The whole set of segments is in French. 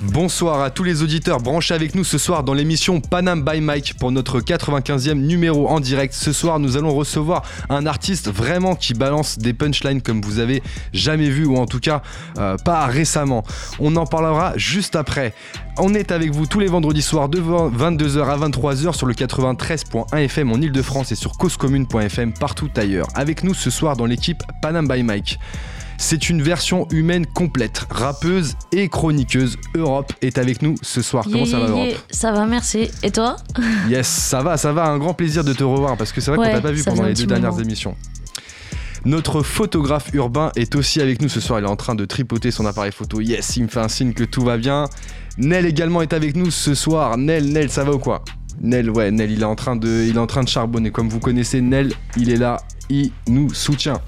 Bonsoir à tous les auditeurs branchés avec nous ce soir dans l'émission Panam by Mike pour notre 95e numéro en direct. Ce soir, nous allons recevoir un artiste vraiment qui balance des punchlines comme vous avez jamais vu ou en tout cas euh, pas récemment. On en parlera juste après. On est avec vous tous les vendredis soirs de 22h à 23h sur le 93.1 FM en Ile-de-France et sur causecommune.fm partout ailleurs. Avec nous ce soir dans l'équipe Panam by Mike. C'est une version humaine complète, rappeuse et chroniqueuse. Europe est avec nous ce soir. Comment ça va Europe yeah. Ça va, merci. Et toi Yes, ça va, ça va. Un grand plaisir de te revoir parce que c'est vrai qu'on Ouais, t'a pas vu pendant les deux dernières moment. émissions. Notre photographe urbain est aussi avec nous ce soir. Il est en train de tripoter son appareil photo. Yes, il me fait un signe que tout va bien. Nel également est avec nous ce soir. Nel, Nel, ça va ou quoi? Nel, ouais, Nel, il est en train de, il est en train de charbonner. Comme vous connaissez, Nel, il est là, il nous soutient.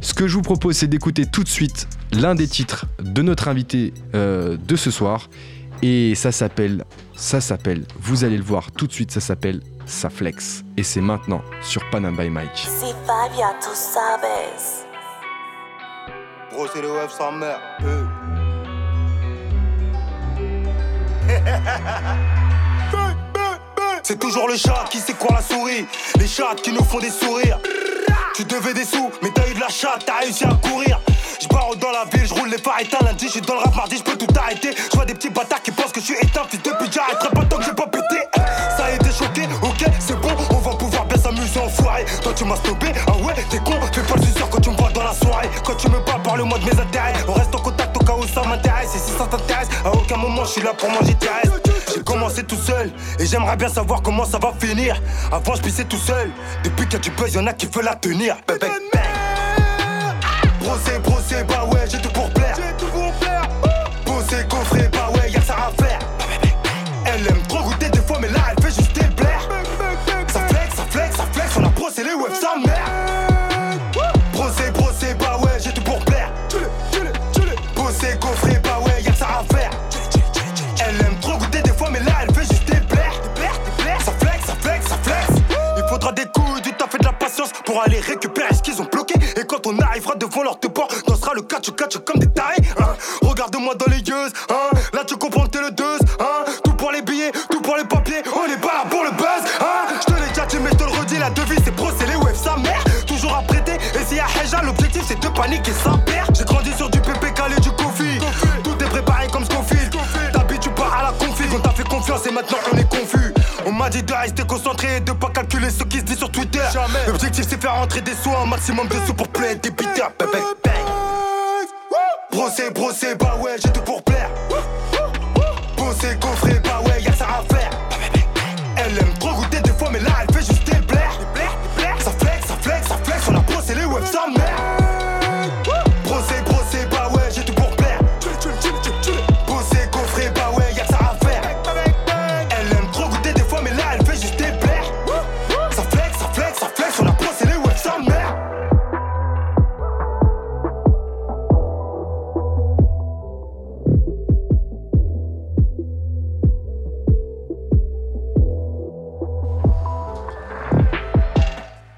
Ce que je vous propose, c'est d'écouter tout de suite l'un des titres de notre invité euh, de ce soir. Et ça s'appelle, ça s'appelle, vous allez le voir tout de suite, ça s'appelle Sa Flex. Et c'est maintenant sur Panam by Mike. Si Fabia, tú sabes. Gros, c'est le web sans mère. C'est toujours le chat qui sait quoi la souris. Les chats qui nous font des sourires. Tu devais des sous, mais t'as eu de la chatte, t'as réussi à courir. Je barre dans la ville, je roule les phares éteints. Lundi, je suis dans le rap, mardi, je peux tout arrêter. Je vois des petits bâtards qui pensent que je suis éteint. Fils de pute, j'arrêterai pas tant que j'ai pas pété. Ça a été choqué, ok, c'est bon, on va pouvoir bien s'amuser en soirée. Toi, tu m'as stoppé, ah ouais, t'es con, fais pas le suceur quand tu me vois dans la soirée. Quand tu me parles, parle-moi de mes intérêts. On reste en contact au cas où ça m'intéresse. Et si ça t'intéresse, à aucun moment je suis là pour manger tes restes. J'ai commencé tout seul et j'aimerais bien savoir comment ça va finir. Avant, je pissais tout seul. Depuis qu'il y a du buzz, y'en a qui veulent la tenir. Bang. Brosser, brosser, bah ouais, j'ai tout pour plaire. Pour aller récupérer ce qu'ils ont bloqué. Et quand on arrivera devant leur déport, dansera le catch catch comme des tarés. hein. Regarde-moi dans les yeux, hein. Là tu comprends que t'es le deux, hein. Tout pour les billets, tout pour les papiers. On est pas là pour le buzz, hein. Je te l'ai déjà dit, mais je te le redis, la devise c'est brosser les waves sa mère. Toujours à prêter, et s'il y a Heja, l'objectif c'est de paniquer sans père. J'ai grandi sur du pépé calé du coffee. Tout est préparé comme Scofield. T'habites, tu pars à la config? On t'a fait confiance et maintenant on est m'a dit de rester concentré et de pas calculer ce qui se dit sur Twitter. L'objectif c'est faire rentrer des sous, un maximum de sous pour plaire des bang. Brosser, brosser, bah ouais, j'ai tout pour plaire. Bosser, coffrer,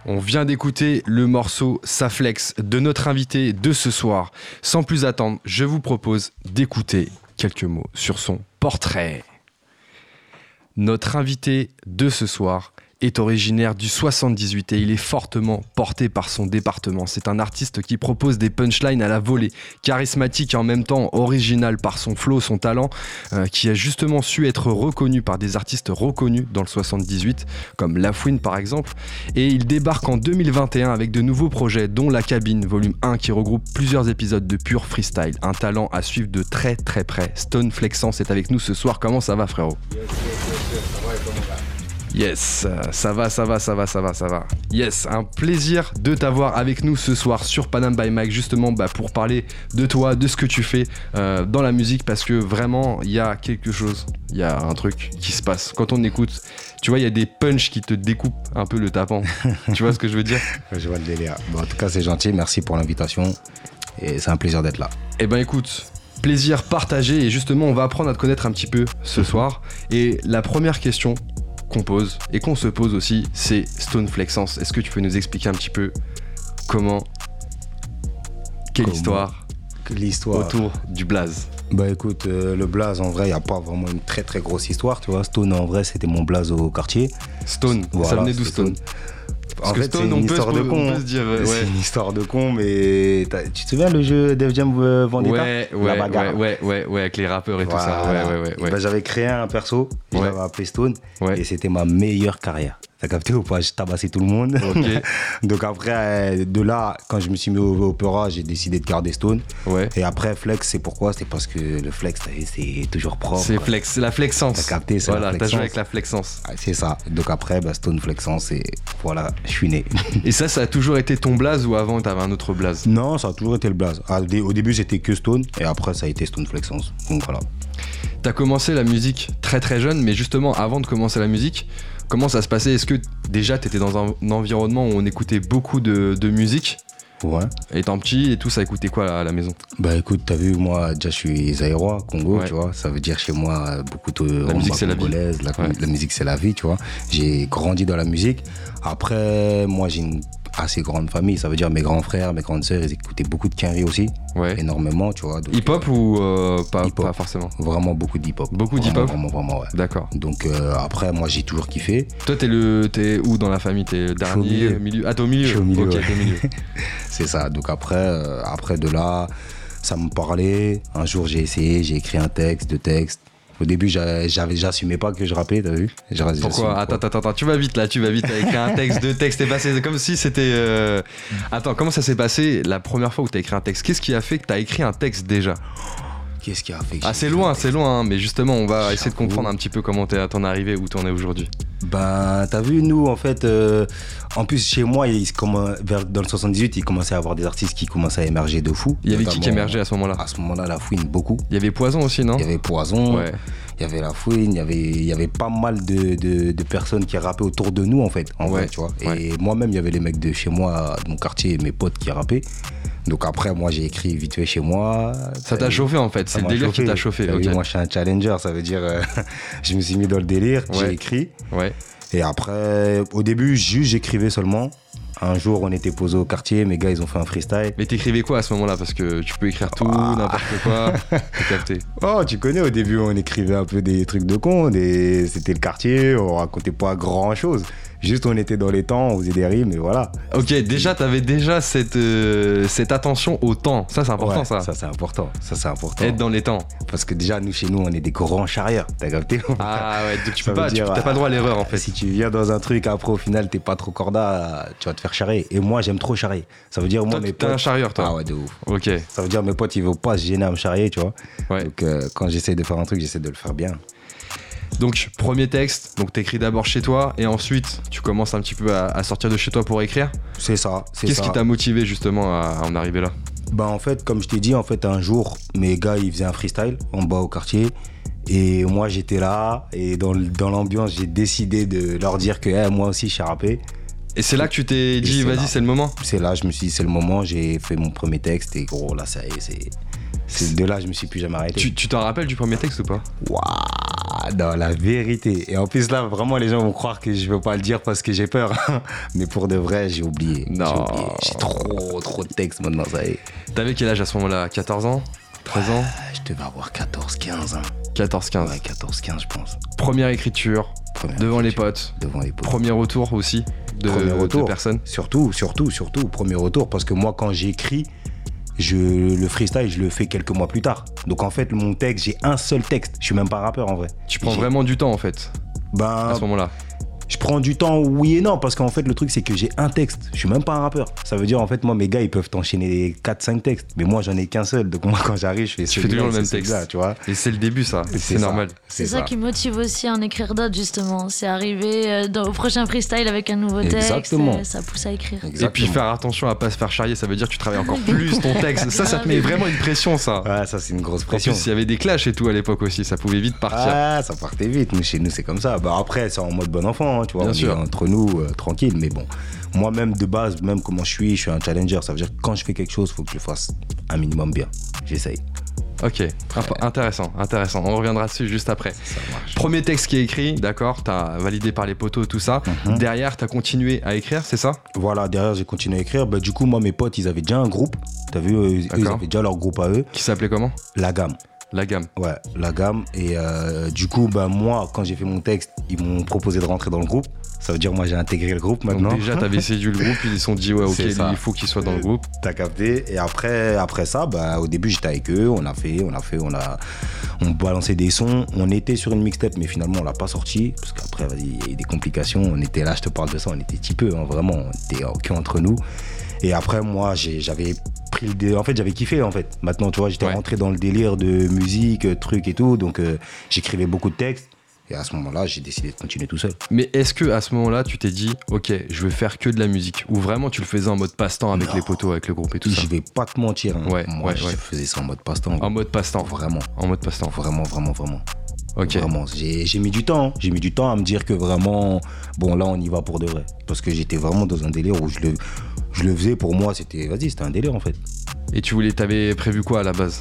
On vient d'écouter le morceau Saflex de notre invité de ce soir. Sans plus attendre, je vous propose d'écouter quelques mots sur son portrait. Notre invité de ce soir est originaire du 78 et il est fortement porté par son département. C'est un artiste qui propose des punchlines à la volée, charismatique et en même temps original par son flow, son talent, euh, qui a justement su être reconnu par des artistes reconnus dans le 78, comme Lafouine par exemple. Et il débarque en 2021 avec de nouveaux projets, dont La Cabine, volume 1, qui regroupe plusieurs épisodes de pur freestyle. Un talent à suivre de très très près. Stone Flexence est avec nous ce soir. Comment ça va, frérot? Euh, ça va, ça va, ça va, ça va, ça va. Yes, un plaisir de t'avoir avec nous ce soir sur Panam by Mike, justement bah, pour parler de toi, de ce que tu fais euh, dans la musique, parce que vraiment, il y a quelque chose, il y a un truc qui se passe. Quand on écoute, tu vois, il y a des punchs qui te découpent un peu le tapant. tu vois ce que je veux dire? Je vois le délire. Bon, en tout cas, c'est gentil. Merci pour l'invitation. Et c'est un plaisir d'être là. Eh ben écoute, plaisir partagé et justement on va apprendre à te connaître un petit peu ce soir. Et la première question compose et qu'on se pose aussi, c'est Stone Flexence. Est-ce que tu peux nous expliquer un petit peu comment, quelle Comment histoire L'histoire. autour du blaze? Bah écoute, euh, le blaze en vrai, il n'y a pas vraiment une très très grosse histoire, tu vois. Stone en vrai, c'était mon blaze au quartier. Stone, ça venait d'où Stone? En que fait, Stone, c'est une on peut de on con. peut se dire, euh, ouais. C'est une histoire de con, mais tu te souviens le jeu Def Jam euh, Vendetta? Ouais, La ouais, bagarre. ouais, ouais, ouais, ouais, avec les rappeurs et tout ça. Voilà. Ouais, ouais, ouais. Et ouais. bah, j'avais créé un perso, je Ouais. l'avais appelé Stone, Ouais. et c'était ma meilleure carrière. T'as capté ou pas Je tabassais tout le monde. Ok. Donc après, euh, de là, quand je me suis mis au opéra, j'ai décidé de garder Stone. Ouais. Et après, flex, c'est pourquoi? C'est parce que le flex, c'est toujours propre. C'est flex, la flexence. T'as capté, c'est la Voilà, t'as joué avec la flexence. Ah, C'est ça. Donc après, bah, Stone Flexence, et voilà, je suis né. Et ça, ça a toujours été ton blaze ou avant t'avais un autre blaze? Non, ça a toujours été le blaze. Ah, Au début, c'était que Stone, et après, ça a été Stone Flexence. Donc voilà. T'as commencé la musique très très jeune, mais justement avant de commencer la musique, comment ça se passait? Est-ce que déjà t'étais dans un, un environnement où on écoutait beaucoup de, de musique? Ouais. Étant petit et tout, ça écoutait quoi à la maison? Bah écoute, t'as vu, moi, déjà, je suis zaïrois, Congo, Ouais. tu vois. Ça veut dire chez moi beaucoup de La musique, c'est la vie. congolaise, La, Ouais. la musique, c'est la vie, tu vois. J'ai grandi dans la musique. Après, moi, j'ai une assez grande famille. Ça veut dire mes grands frères, mes grandes sœurs, ils écoutaient beaucoup de Kenry aussi. Ouais. Énormément, tu vois. Hip-hop ou euh, pas, Hip-hop. pas forcément? Vraiment beaucoup d'hip-hop. Beaucoup d'hip-hop? Vraiment, vraiment, ouais. D'accord. Donc euh, après, moi, j'ai toujours kiffé. Toi, t'es le, t'es où dans la famille? T'es le dernier, milieu. Ah, t'es au milieu. Je suis au milieu, Ok, ouais. t'es au milieu. C'est ça. Donc après, euh, après de là, ça me parlait. Un jour, j'ai essayé, j'ai écrit un texte, deux textes. Au début, j'a- j'avais, j'assumais pas que je rappais, t'as vu? Pourquoi? Attends, attends, attends, tu vas vite là, tu vas vite avec un texte, deux textes, t'es passé comme si c'était. euh, Attends, comment ça s'est passé la première fois où t'as écrit un texte? Qu'est-ce qui a fait que t'as écrit un texte déjà? Qu'est-ce qui a fait que Ah, c'est loin, c'est loin, hein, mais justement, on va essayer de comprendre un petit peu comment t'es t'en es arrivé, où t'en es aujourd'hui. Ben, t'as vu, nous, en fait, euh, en plus, chez moi, il, vers, dans le 78, il commençait à avoir des artistes qui commençaient à émerger de fou. Il y avait qui qui émergeait à ce moment-là? À ce moment-là, la fouine, beaucoup. Il y avait Poison aussi, non? Il y avait Poison, Ouais. Il y avait La Fouine, il y avait, il y avait pas mal de, de- de personnes qui rappaient autour de nous, en fait, en Ouais, vrai, tu vois. ouais. Et moi-même, il y avait les mecs de chez moi, de mon quartier, mes potes qui rappaient. Donc après, moi, j'ai écrit vite fait chez moi. Ça t'a chauffé en fait, c'est le délire qui t'a chauffé. T'as vu, ok. Moi, je suis un challenger, ça veut dire, euh, je me suis mis dans le délire, Ouais. j'ai écrit. Ouais. Et après, au début, juste j'écrivais seulement. Un jour, on était posé au quartier, mes gars, ils ont fait un freestyle. Mais t'écrivais quoi à ce moment-là? Parce que tu peux écrire tout, Ah. n'importe quoi. T'as capté. Oh, tu connais, au début, on écrivait un peu des trucs de con, des... c'était le quartier, on racontait pas grand chose. Juste, on était dans les temps, on faisait des rimes, et voilà. Ok, déjà, t'avais déjà cette, euh, cette attention au temps. Ça, c'est important, Ouais, ça. Ça, c'est important. Ça, c'est important. Être dans les temps. Parce que déjà, nous, chez nous, on est des grands charrières. T'as capté Ah ouais, donc tu peux pas, tu- t'as pas le droit à l'erreur en fait. Si tu viens dans un truc, après, au final, t'es pas trop corda, tu vas te faire charrer. Et moi, j'aime trop charrer. Ça veut dire, moi, Toi, mes t'es un potes. charrieur, toi. Ah ouais, de ouf. Ok, Ça veut dire, mes potes, ils veulent pas se gêner à me charrier, tu vois. ouais. Donc, euh, quand j'essaie de faire un truc, j'essaie de le faire bien. Donc, premier texte, donc t'écris d'abord chez toi et ensuite tu commences un petit peu à, à sortir de chez toi pour écrire. C'est ça. c'est Qu'est-ce qui t'a motivé justement à, à en arriver là? Bah en fait, comme je t'ai dit, en fait, un jour, mes gars, ils faisaient un freestyle en bas au quartier. Et moi, j'étais là. Et dans, l'ambiance, j'ai décidé de leur dire que moi aussi, je sais rapper. Et c'est là que tu t'es dit, vas-y, c'est le moment? C'est là, je me suis dit, c'est le moment. J'ai fait mon premier texte. Et gros, là, ça y est, c'est. De là, je me suis plus jamais arrêté. Tu t'en rappelles du premier texte ou pas? Waouh, dans la vérité. Et en plus, là, vraiment, les gens vont croire que je veux pas le dire parce que j'ai peur. Mais pour de vrai, j'ai oublié. J'ai Non. J'ai trop, trop de textes maintenant, ça y est. T'avais quel âge à ce moment-là? 14 ans? 13 ans? Ah, Je devais avoir 14, 15 ans. 14, 15. Ouais, 14, 15, je pense. Première écriture, Première devant les potes. Devant les potes. Premier retour aussi de, Premier de retour. personnes. Surtout, surtout, surtout, premier retour. Parce que moi, quand j'écris, je, le freestyle, je le fais quelques mois plus tard. Donc en fait, mon texte, j'ai un seul texte. Je suis même pas rappeur en vrai. Tu prends vraiment du temps en fait Ben, à ce moment-là. Je prends du temps, oui et non, parce qu'en fait, le truc, c'est que j'ai un texte. Je suis même pas un rappeur. Ça veut dire, en fait, moi, mes gars, ils peuvent t'enchaîner 4-5 textes. Mais moi, j'en ai qu'un seul. Donc, moi, quand j'arrive, je fais Tu fais toujours le même texte. celui-là, tu vois. Et c'est le début ça, c'est normal. C'est ça. qui motive aussi à en écrire d'autres, justement. C'est arriver euh, dans- au prochain freestyle avec un nouveau texte. Exactement. euh, ça pousse à écrire. Et puis faire attention à pas se faire charrier, ça veut dire que tu travailles encore plus ton texte. Ça, ça te met vraiment une pression ça. Ouais, ça, c'est une grosse En pression. plus, il y avait des clashs et tout à l'époque aussi, ça pouvait vite partir. Ah, ça partait vite. Nous, chez nous, c'est comme ça. Bah, après, c'est en mode bon enfant, hein, tu vois. Bien on sûr. est entre nous, euh, tranquille. Mais bon, moi-même, de base, même comment je suis, je suis un challenger. Ça veut dire que quand je fais quelque chose, il faut que je le fasse un minimum bien. J'essaye. Ok, intéressant, intéressant. On reviendra dessus juste après. Premier texte qui est écrit, d'accord, t'as validé par les poteaux, tout ça. Mhm. Derrière, t'as continué à écrire, c'est ça? Voilà, derrière, j'ai continué à écrire. Bah, du coup, moi, mes potes, ils avaient déjà un groupe. T'as vu, eux, ils avaient déjà leur groupe à eux. Qui s'appelait comment? La gamme. La gamme. Ouais, la gamme. Et euh, du coup, bah, moi, quand j'ai fait mon texte, ils m'ont proposé de rentrer dans le groupe. Ça veut dire, moi, j'ai intégré le groupe maintenant. Donc déjà, t'avais séduit le groupe, ils se sont dit, ouais, ok, ça. il faut qu'il soit dans le groupe. T'as capté. Et après, après ça, bah, au début, j'étais avec eux. On a fait, on a fait, on a, on balançait des sons. On était sur une mixtape, mais finalement, on l'a pas sorti. Parce qu'après, vas-y, il y a eu des complications. On était là, je te parle de ça. On était petit peu, hein, vraiment. On était que entre nous. Et après, moi, j'ai- j'avais pris le dé- En fait, j'avais kiffé, en fait. Maintenant, tu vois, j'étais Ouais. rentré dans le délire de musique, trucs et tout. Donc, euh, j'écrivais beaucoup de textes. Et à ce moment-là, j'ai décidé de continuer tout seul. Mais est-ce que à ce moment-là, tu t'es dit, ok, je veux faire que de la musique? Ou vraiment tu le faisais en mode passe-temps avec Non. les poteaux, avec le groupe et tout ça? Je vais pas te mentir. hein. Ouais, Moi, ouais, je ouais. faisais ça en mode passe-temps. En mode passe-temps. Vraiment, En mode passe-temps. vraiment, vraiment, vraiment. Ok. Vraiment, j'ai j'ai mis du temps. hein. J'ai mis du temps à me dire que vraiment, bon, là, on y va pour de vrai. Parce que j'étais vraiment dans un délire où je le, je le faisais pour moi. C'était, vas-y, c'était un délire en fait. Et tu voulais, t'avais prévu quoi à la base?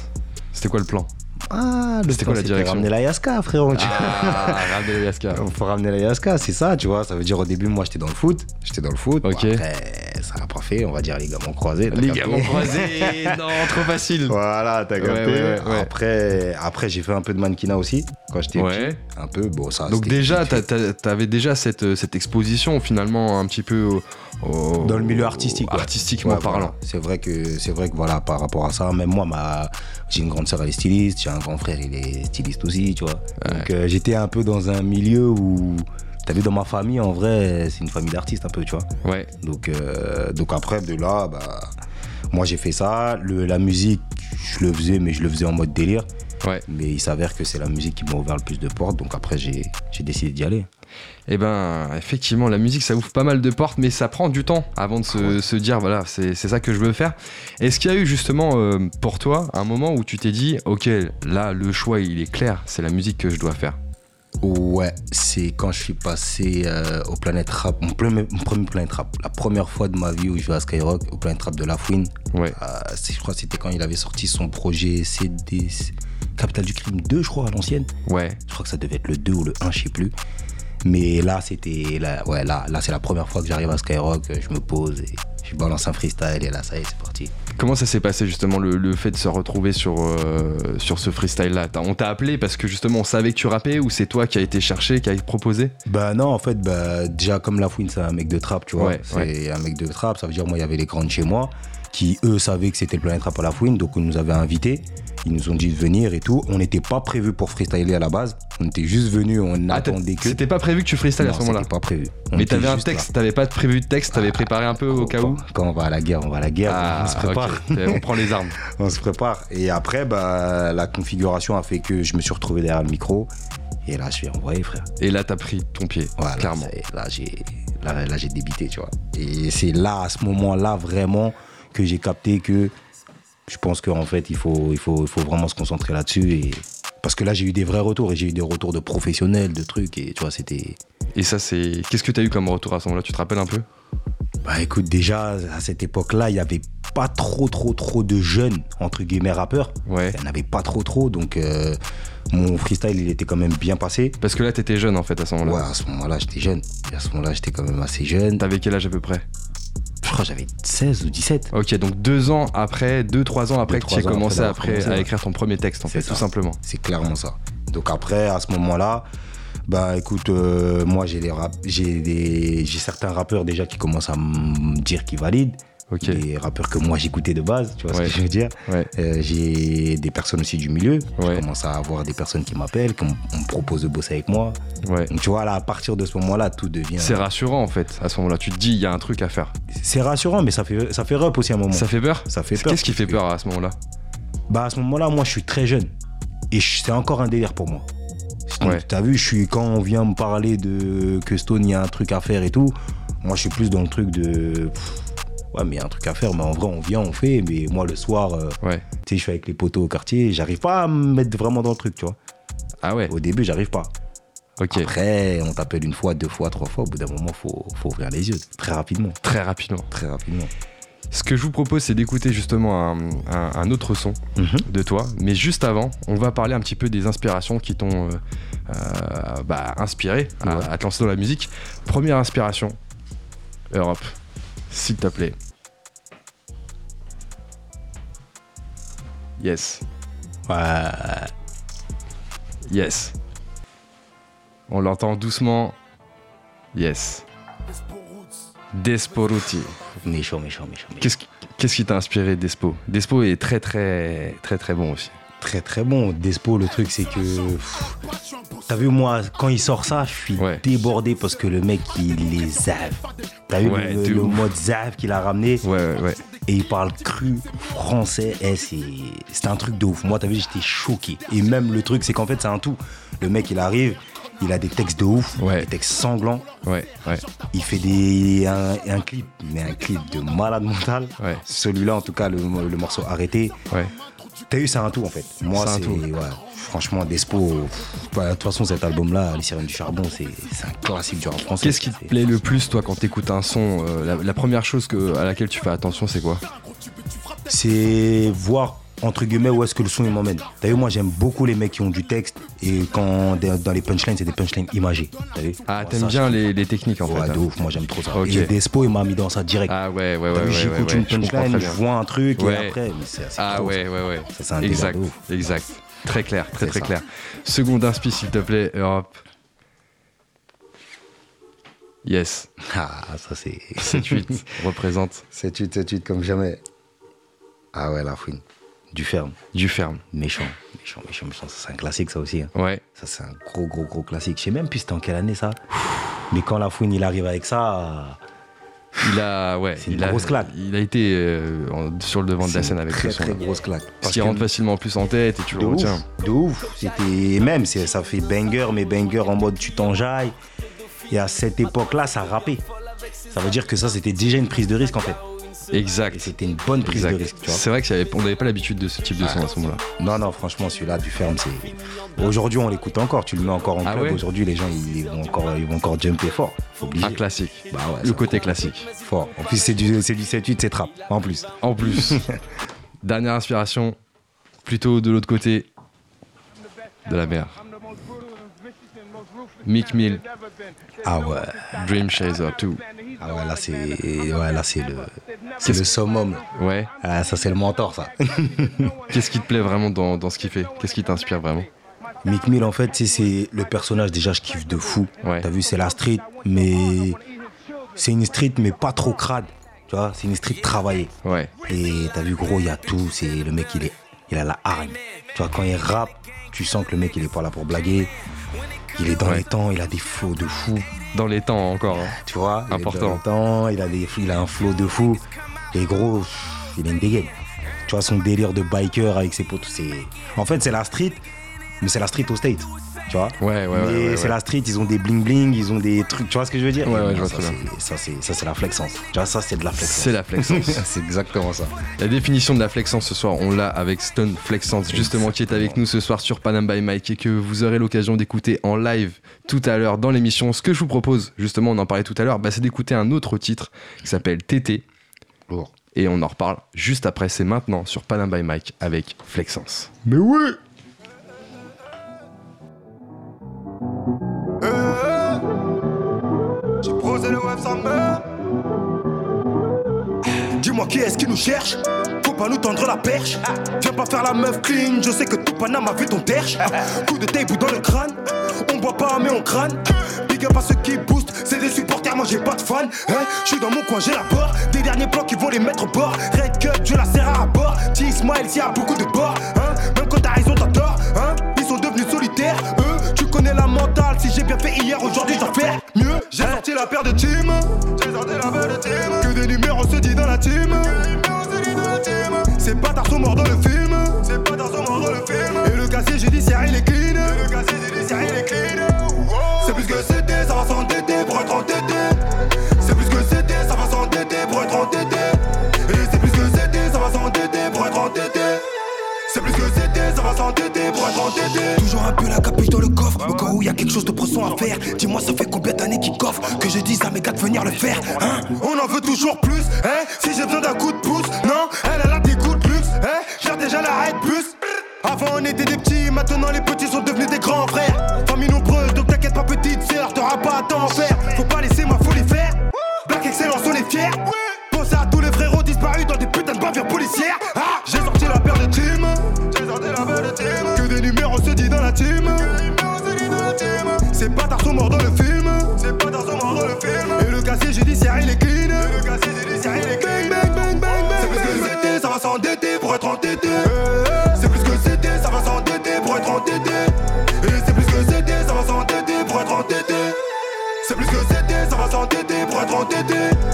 C'était quoi le plan? Ah, le C'était quoi la direction? ramener la Yaska, frérot. Ah, ramener les Yaska. Faut ramener la Yaska, c'est ça, tu vois. Ça veut dire au début, moi, j'étais dans le foot. J'étais dans le foot. Bon, Ok. après, ça n'a pas fait. On va dire les gamins croisés. gamins croisés Non, trop facile Voilà, t'as Ouais, capté. ouais, ouais, ouais. Après, après j'ai fait un peu de mannequinat aussi quand j'étais Ouais. petit. Un peu, bon, ça. Donc déjà, t'avais déjà cette, euh, cette exposition finalement un petit peu au- au- Dans le milieu artistique, ouais. Artistiquement Ouais, parlant. voilà. C'est vrai que c'est vrai que voilà par rapport à ça, même moi ma j'ai une grande sœur elle est styliste, j'ai un grand frère il est styliste aussi, tu vois. Donc euh, j'étais un peu dans un milieu où t'as vu dans ma famille en vrai c'est une famille d'artistes un peu, tu vois. Ouais. Donc euh, donc après de là bah moi j'ai fait ça, le, la musique je le faisais mais je le faisais en mode délire. Ouais. Mais il s'avère que c'est la musique qui m'a ouvert le plus de portes, donc après j'ai décidé d'y aller. Eh ben, effectivement, la musique, ça ouvre pas mal de portes, mais ça prend du temps avant de se, se dire, voilà, c'est c'est ça que je veux faire. Est-ce qu'il y a eu justement euh, pour toi un moment où tu t'es dit, ok, là, le choix, il est clair, c'est la musique que je dois faire? Ouais, c'est quand je suis passé euh, au Planète Rap, mon premier, mon premier Planète Rap, la première fois de ma vie où je vais à Skyrock, au Planète Rap de La Fouine. Ouais. Euh, je crois que c'était quand il avait sorti son projet CD Capital du Crime 2, je crois, à l'ancienne. Ouais. Je crois que ça devait être le 2 ou le 1, je sais plus. Mais là, c'était. Là, ouais, là, là c'est la première fois que j'arrive à Skyrock, je me pose et je balance un freestyle et là, ça y est, c'est parti. Comment ça s'est passé justement le, le fait de se retrouver sur, euh, sur ce freestyle-là? T'as- On t'a appelé parce que justement on savait que tu rappais ou c'est toi qui as été cherché, qui a proposé? Bah non, en fait, bah, déjà comme La Fouine, c'est un mec de trap, tu vois. Ouais, c'est ouais. un mec de trap, ça veut dire moi, il y avait les grands de chez moi qui, eux, savaient que c'était le Planète Rap à La Fouine, donc ils nous avaient invités. Ils nous ont dit de venir et tout. On n'était pas prévu pour freestyler à la base. On était juste venus, on Ah, attendait que. C'était pas prévu que tu freestyles à ce moment-là pas prévu. On Mais t'avais un texte, t'avais pas prévu de texte, t'avais préparé un peu au cas où Quand, on va à la guerre, on va à la guerre, Ah, on se prépare. On prend les armes. on se prépare. Et après, bah, la configuration a fait que je me suis retrouvé derrière le micro. Et là, je suis envoyé, frère. Et là, t'as pris ton pied, Voilà, clairement. Là, j'ai là, là, j'ai débité, tu vois. Et c'est là, à ce moment-là, vraiment, que j'ai capté que je pense qu'en fait, il faut, il, faut, il faut vraiment se concentrer là-dessus. Et... Parce que là, j'ai eu des vrais retours et j'ai eu des retours de professionnels, de trucs. Et tu vois, c'était. Et ça, c'est. Qu'est-ce que t'as eu comme retour à ce moment-là? Tu te rappelles un peu? Bah écoute, déjà, à cette époque-là, il n'y avait pas trop, trop, trop de jeunes, entre guillemets, rappeurs. Ouais. Il n'y en avait pas trop, trop. Donc, euh, mon freestyle, il était quand même bien passé. Parce que là, t'étais jeune en fait à ce moment-là. Ouais, à ce moment-là, j'étais jeune. Et à ce moment-là, j'étais quand même assez jeune. T'avais quel âge à peu près? Crois que j'avais 16 ou 17. Ok, donc deux ans après, deux, trois ans après Deux, que tu ans commencé après après, à écrire ton premier texte en fait, tout simplement. C'est clairement ça. Donc après, à ce moment-là, bah écoute, euh, moi j'ai des rap- j'ai des j'ai certains rappeurs déjà qui commencent à me dire qu'ils valident. Ok. Des rappeurs que moi j'écoutais de base, tu vois Ouais. ce que je veux dire. Ouais. Euh, j'ai des personnes aussi du milieu. Ouais. Je commence à avoir des personnes qui m'appellent, qui me propose de bosser avec moi. Donc tu vois là, à partir de ce moment-là, tout devient. C'est rassurant en fait à ce moment-là. Tu te dis, il y a un truc à faire. C'est rassurant, mais ça fait ça fait rep aussi à un moment. Ça fait peur Ça fait peur. Qu'est-ce qui fait peur à ce moment-là? Bah à ce moment-là, moi je suis très jeune. Et c'est encore un délire pour moi. T'as vu, je suis, quand on vient me parler de que Stone, il y a un truc à faire et tout, moi je suis plus dans le truc de. pff, Ouais, mais il y a un truc à faire, mais en vrai, on vient, on fait. Mais moi, le soir, euh, Ouais. tu sais, je suis avec les poteaux au quartier, j'arrive pas à me mettre vraiment dans le truc, tu vois. Ah ouais. Au début, j'arrive pas. Ok. Après, on t'appelle une fois, deux fois, trois fois. Au bout d'un moment, faut, faut ouvrir les yeux très rapidement. Très rapidement. Très rapidement. Ce que je vous propose, c'est d'écouter justement un, un- un autre son Mhm. de toi. Mais juste avant, on va parler un petit peu des inspirations qui t'ont euh, euh, bah, inspiré à, à te lancer dans la musique. Première inspiration, Europe, s'il te plaît. Yes, Ouais. yes. On l'entend doucement. Yes. Desporuti. Méchant, méchant, méchant. méchant. Qu'est-ce qui t'a inspiré Despo? Despo est très très très très bon aussi. Très très bon. Despo, le truc, c'est que. T'as vu, moi, quand il sort ça, je suis Ouais. débordé parce que le mec, il est zave. T'as vu Ouais, le, mode zave qu'il a ramené? Ouais ouais ouais. Et il parle cru français. Eh, c'est un truc de ouf. Moi, t'as vu, j'étais choqué. Et même le truc, c'est qu'en fait, c'est un tout. Le mec, il arrive, il a des textes de ouf, Ouais. des textes sanglants. Ouais, ouais, Il fait des, un, un clip, mais un clip de malade mental. Celui-là, en tout cas, le, le morceau Arrêté. T'as eu, c'est un tout en fait. Moi, C'est un c'est. tout. Ouais, franchement, Despo. De toute façon, cet album-là, Les Sirènes du Charbon, c'est un classique du rap français. Qu'est-ce qui te plaît le plus toi quand t'écoutes un son euh, la, la première chose que, à laquelle tu fais attention c'est quoi? C'est voir, entre guillemets, où est-ce que le son il m'emmène. T'as vu, moi, j'aime beaucoup les mecs qui ont du texte et quand dans les punchlines, c'est des punchlines imagées. T'as vu Ah Moi, t'aimes ça, bien les, les techniques en Ouais, fait. de hein. ouf, moi j'aime trop ça. Ok. Et Despo, il m'a mis dans ça direct. Ah ouais ouais ouais T'as ouais, vu, ouais, j'écoute ouais, une punchline, je vois un truc Ouais. et après, c'est c'est Ah ouais ouais ouais. C'est un exact exact. Très clair très très clair. Seconde inspi s'il te plaît Europe. Yes. Ah, ça c'est. 7-8 représente 7-8, 7-8 comme jamais. Ah ouais, la fouine. Du ferme. du ferme. Méchant, méchant, méchant, méchant. Ça, c'est un classique, ça aussi. hein. Ouais. Ça, c'est un gros, gros, gros classique. Je sais même plus c'était en quelle année, ça. Mais quand la fouine, il arrive avec ça, Il a ouais. C'est une il a, grosse claque. Il a été euh, en- sur le devant de la scène avec très, ce son. très grosse claque. Parce qu'il rentre facilement plus en tête et tu le retiens. de ouf. C'était même, ça fait banger, mais banger en mode tu t'enjailles. Et à cette époque-là, ça rappait. Ça veut dire que ça, c'était déjà une prise de risque, en fait. Exact. c'était une bonne prise Exact. de risque. C'est vrai qu'on n'avait pas l'habitude de ce type de son à ce moment-là. Non, non, franchement, celui-là du ferme, c'est. Aujourd'hui, on l'écoute encore. Tu le mets encore en Ah club. ouais Aujourd'hui, les gens, ils vont encore, ils vont encore jumper fort. Obligé. Un classique. Bah ouais, le côté classique. Fort. En plus, c'est du, c'est du 7-8, c'est trap. En plus. En plus, dernière inspiration, plutôt de l'autre côté de la mer. Mick Mill, Ah ouais. Dream Chaser 2. Ah ouais, là, c'est. Ouais, là, c'est le. C'est le summum. Ouais. Ah, ça, c'est le mentor, ça. Qu'est-ce qui te plaît vraiment dans, dans ce qu'il fait? Qu'est-ce qui t'inspire vraiment? Mick Mill, en fait, c'est le personnage, déjà, je kiffe de fou. Ouais. T'as vu, c'est la street, mais. C'est une street, mais pas trop crade. Tu vois, c'est une street travaillée. Ouais. Et t'as vu, gros, il y a tout. C'est le mec, il est, il a la hargne. Tu vois, quand il rappe, tu sens que le mec, il est pas là pour blaguer. Il est dans Ouais. les temps, il a des flots de fou. Dans les temps encore. hein. Tu vois, il est Important. dans le temps, il a des, il a un flow de fou. Et gros, il a une dégaine. Tu vois, son délire de biker avec ses potes, c'est. En fait, c'est la street, mais c'est la street au State. Tu vois Ouais, ouais, ouais. Mais ouais, c'est ouais. la street, ils ont des bling bling, ils ont des trucs. Tu vois ce que je veux dire? Ouais, ouais, je vois ça, très bien. c'est- Ça, c'est ça, c'est la flexence. Tu vois, ça, c'est de la flexence. C'est la flexence. c'est exactement ça. La définition de la flexence ce soir, on l'a avec Stone Flexence, justement, qui est avec nous ce soir sur Panam by Mike et que vous aurez l'occasion d'écouter en live tout à l'heure dans l'émission. Ce que je vous propose, justement, on en parlait tout à l'heure, bah, c'est d'écouter un autre titre qui s'appelle TT Lourd. et on en reparle juste après. C'est maintenant sur Panam by Mike avec Flexence. Mais ouais J'ai posé le web sans meurt. Dis-moi qui est-ce qui nous cherche? Faut pas nous tendre la perche. Viens pas faire la meuf clean Je sais que tout Panama a vu ton terche Coup de tape dans le crâne. On boit pas mais on crâne. Big up à ceux qui boostent C'est des supporters moi j'ai pas de fans hein? Je suis dans mon coin j'ai la barre. Des derniers blocs ils vont les mettre au bord. Red Cup je la serre à bord T-Smile s'il beaucoup de bords j'ai bien fait hier aujourd'hui j'en fais mieux. J'ai sorti la paire de team. J'ai sorti la paire de team. Que des numéros se dit dans la team. C'est pas Tarso mort dans le film. C'est pas Tarso mort dans le film. Et le casier judiciaire il est clean. Et le casier judiciaire il est clean. C'est plus que c'était, ça va s'entêter pour être entêté. C'est plus que c'était, ça va s'entêter pour être entêté. Et c'est plus que c'était, ça va s'entêter pour être entêté. C'est plus que c'était, ça va s'entêter pour être entêté. Toujours un peu la capuche dans le y a quelque chose de pressant à faire. Dis-moi ça fait combien d'années qu'ils coffrent Que je dise à mes gars de venir le faire hein? On en veut toujours plus hein? Si j'ai besoin d'un coup t'aider.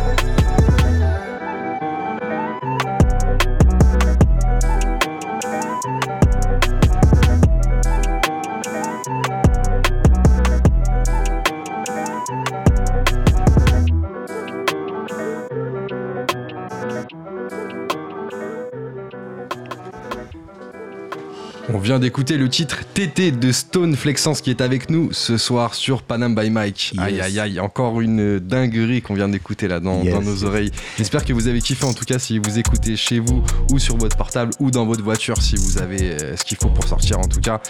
Vient d'écouter le titre TT de Stone Flexence qui est avec nous ce soir sur Panam by Mike. Yes. Aïe aïe aïe, encore une dinguerie qu'on vient d'écouter là dans, Yes, dans nos oreilles. J'espère que vous avez kiffé en tout cas si vous écoutez chez vous ou sur votre portable ou dans votre voiture si vous avez euh, ce qu'il faut pour sortir en tout cas.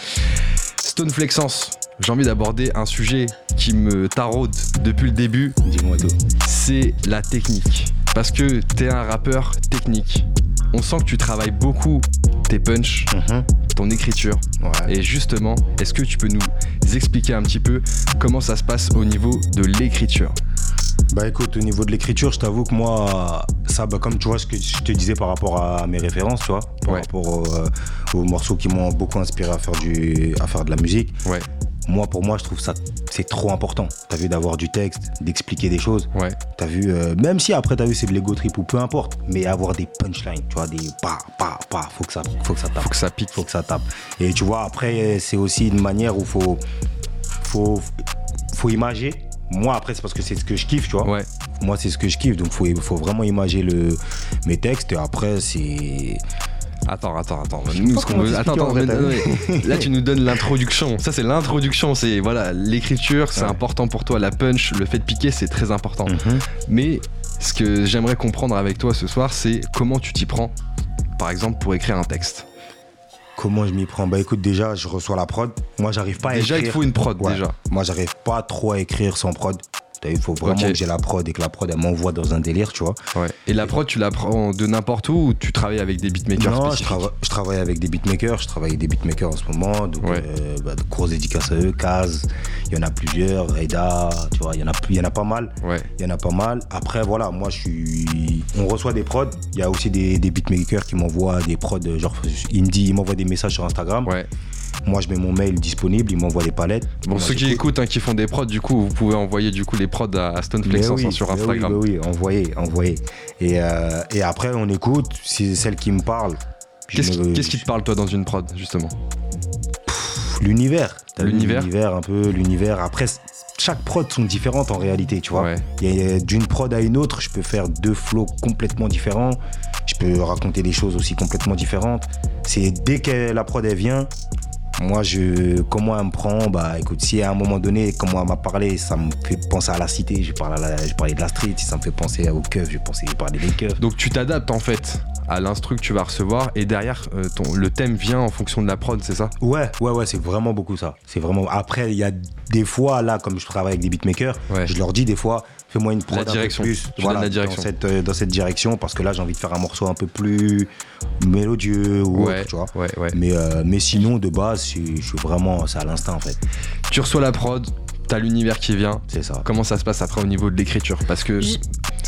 Stone Flexence, j'ai envie d'aborder un sujet qui me taraude depuis le début, Dis-moi tout. c'est la technique. Parce que t'es un rappeur technique. On sent que tu travailles beaucoup tes punchs, Mhm. ton écriture. Ouais. Et justement, est-ce que tu peux nous expliquer un petit peu comment ça se passe au niveau de l'écriture? Bah écoute, au niveau de l'écriture, je t'avoue que moi, ça, bah, comme tu vois ce que je te disais par rapport à mes références, tu vois, par Ouais. rapport euh, aux morceaux qui m'ont beaucoup inspiré à faire, du, à faire de la musique, Ouais, moi, pour moi, je trouve ça, c'est trop important. T'as vu d'avoir du texte, d'expliquer des choses. ouais, T'as vu, euh, même si après t'as vu c'est de l'ego trip ou peu importe, mais avoir des punchlines, tu vois, des pa, pa, pa, faut que ça, faut que ça tape. faut que ça pique. faut que ça tape. Et tu vois, après, c'est aussi une manière où faut, faut, faut imager. Moi, après, c'est parce que c'est ce que je kiffe, tu vois. Ouais, Moi, c'est ce que je kiffe, donc faut, faut vraiment imager le, mes textes. Et après, c'est. Attends, attends, attends. Nous, ce qu'on veut- là tu nous donnes l'introduction. Ça c'est l'introduction, c'est voilà, l'écriture, c'est Ouais. important pour toi, la punch, le fait de piquer, c'est très important. Mhm. Mais ce que j'aimerais comprendre avec toi ce soir, c'est comment tu t'y prends, par exemple, pour écrire un texte. Comment je m'y prends? Bah écoute, déjà, je reçois la prod. Moi, j'arrive pas à Déjà, il écrire. faut une prod, Ouais. déjà. Moi, j'arrive pas trop à écrire sans prod. T'as Il faut vraiment que j'ai la prod et que la prod, elle m'envoie dans un délire, tu vois. Ouais. Et la prod, tu la prends de n'importe où ou tu travailles avec des beatmakers Non, je, spécifiques trava- je travaille avec des beatmakers, je travaille avec des beatmakers en ce moment, donc Ouais. euh, bah, de grosses dédicaces à eux, Kaz, il y en a plusieurs, Reda, tu vois, il y en a, il y en a pas mal, Ouais. il y en a pas mal. Après voilà, moi je suis, on reçoit des prods, il y a aussi des, des beatmakers qui m'envoient des prods, genre il me dit, il m'envoie des messages sur Instagram, Ouais. Moi je mets mon mail disponible, il m'envoie des palettes. Bon, Moi, ceux qui écoutent, hein, qui font des prods, du coup, vous pouvez envoyer du coup les prods à Stone Mais Flex oui, hein, sur Instagram. Oui, oui, envoyez, envoyez. Et, euh, et après on écoute, c'est celle qui me parle. Qu'est-ce qui, me- qu'est-ce qui te parle toi dans une prod justement? L'univers. L'univers L'univers, un peu, l'univers. Après, chaque prod sont différentes en réalité, tu vois. Ouais. D'une prod à une autre, je peux faire deux flows complètement différents. Je peux raconter des choses aussi complètement différentes. C'est dès que la prod elle vient, moi, je, comment elle me prend, bah écoute, si à un moment donné, comment elle m'a parlé, ça me fait penser à la cité, je la- je parlais de la street, si ça me fait penser au keuf, je pensais je parlais des keufs. Donc tu t'adaptes en fait à l'instru que tu vas recevoir et derrière euh, ton, le thème vient en fonction de la prod, c'est ça? Ouais, ouais, ouais, c'est vraiment beaucoup ça. C'est vraiment. Après, il y a des fois, là, comme je travaille avec des beatmakers, Ouais. je leur dis des fois, fais-moi une prod La un plus. Donnes la direction. Dans cette, euh, dans cette direction, parce que là, j'ai envie de faire un morceau un peu plus mélodieux ou Ouais, autre, tu vois. ouais, ouais. Mais, euh, mais sinon, de base, je je suis vraiment. C'est à l'instinct, en fait. Tu reçois la prod, t'as l'univers qui vient. C'est ça. Comment ça se passe après au niveau de l'écriture? Parce que Ju-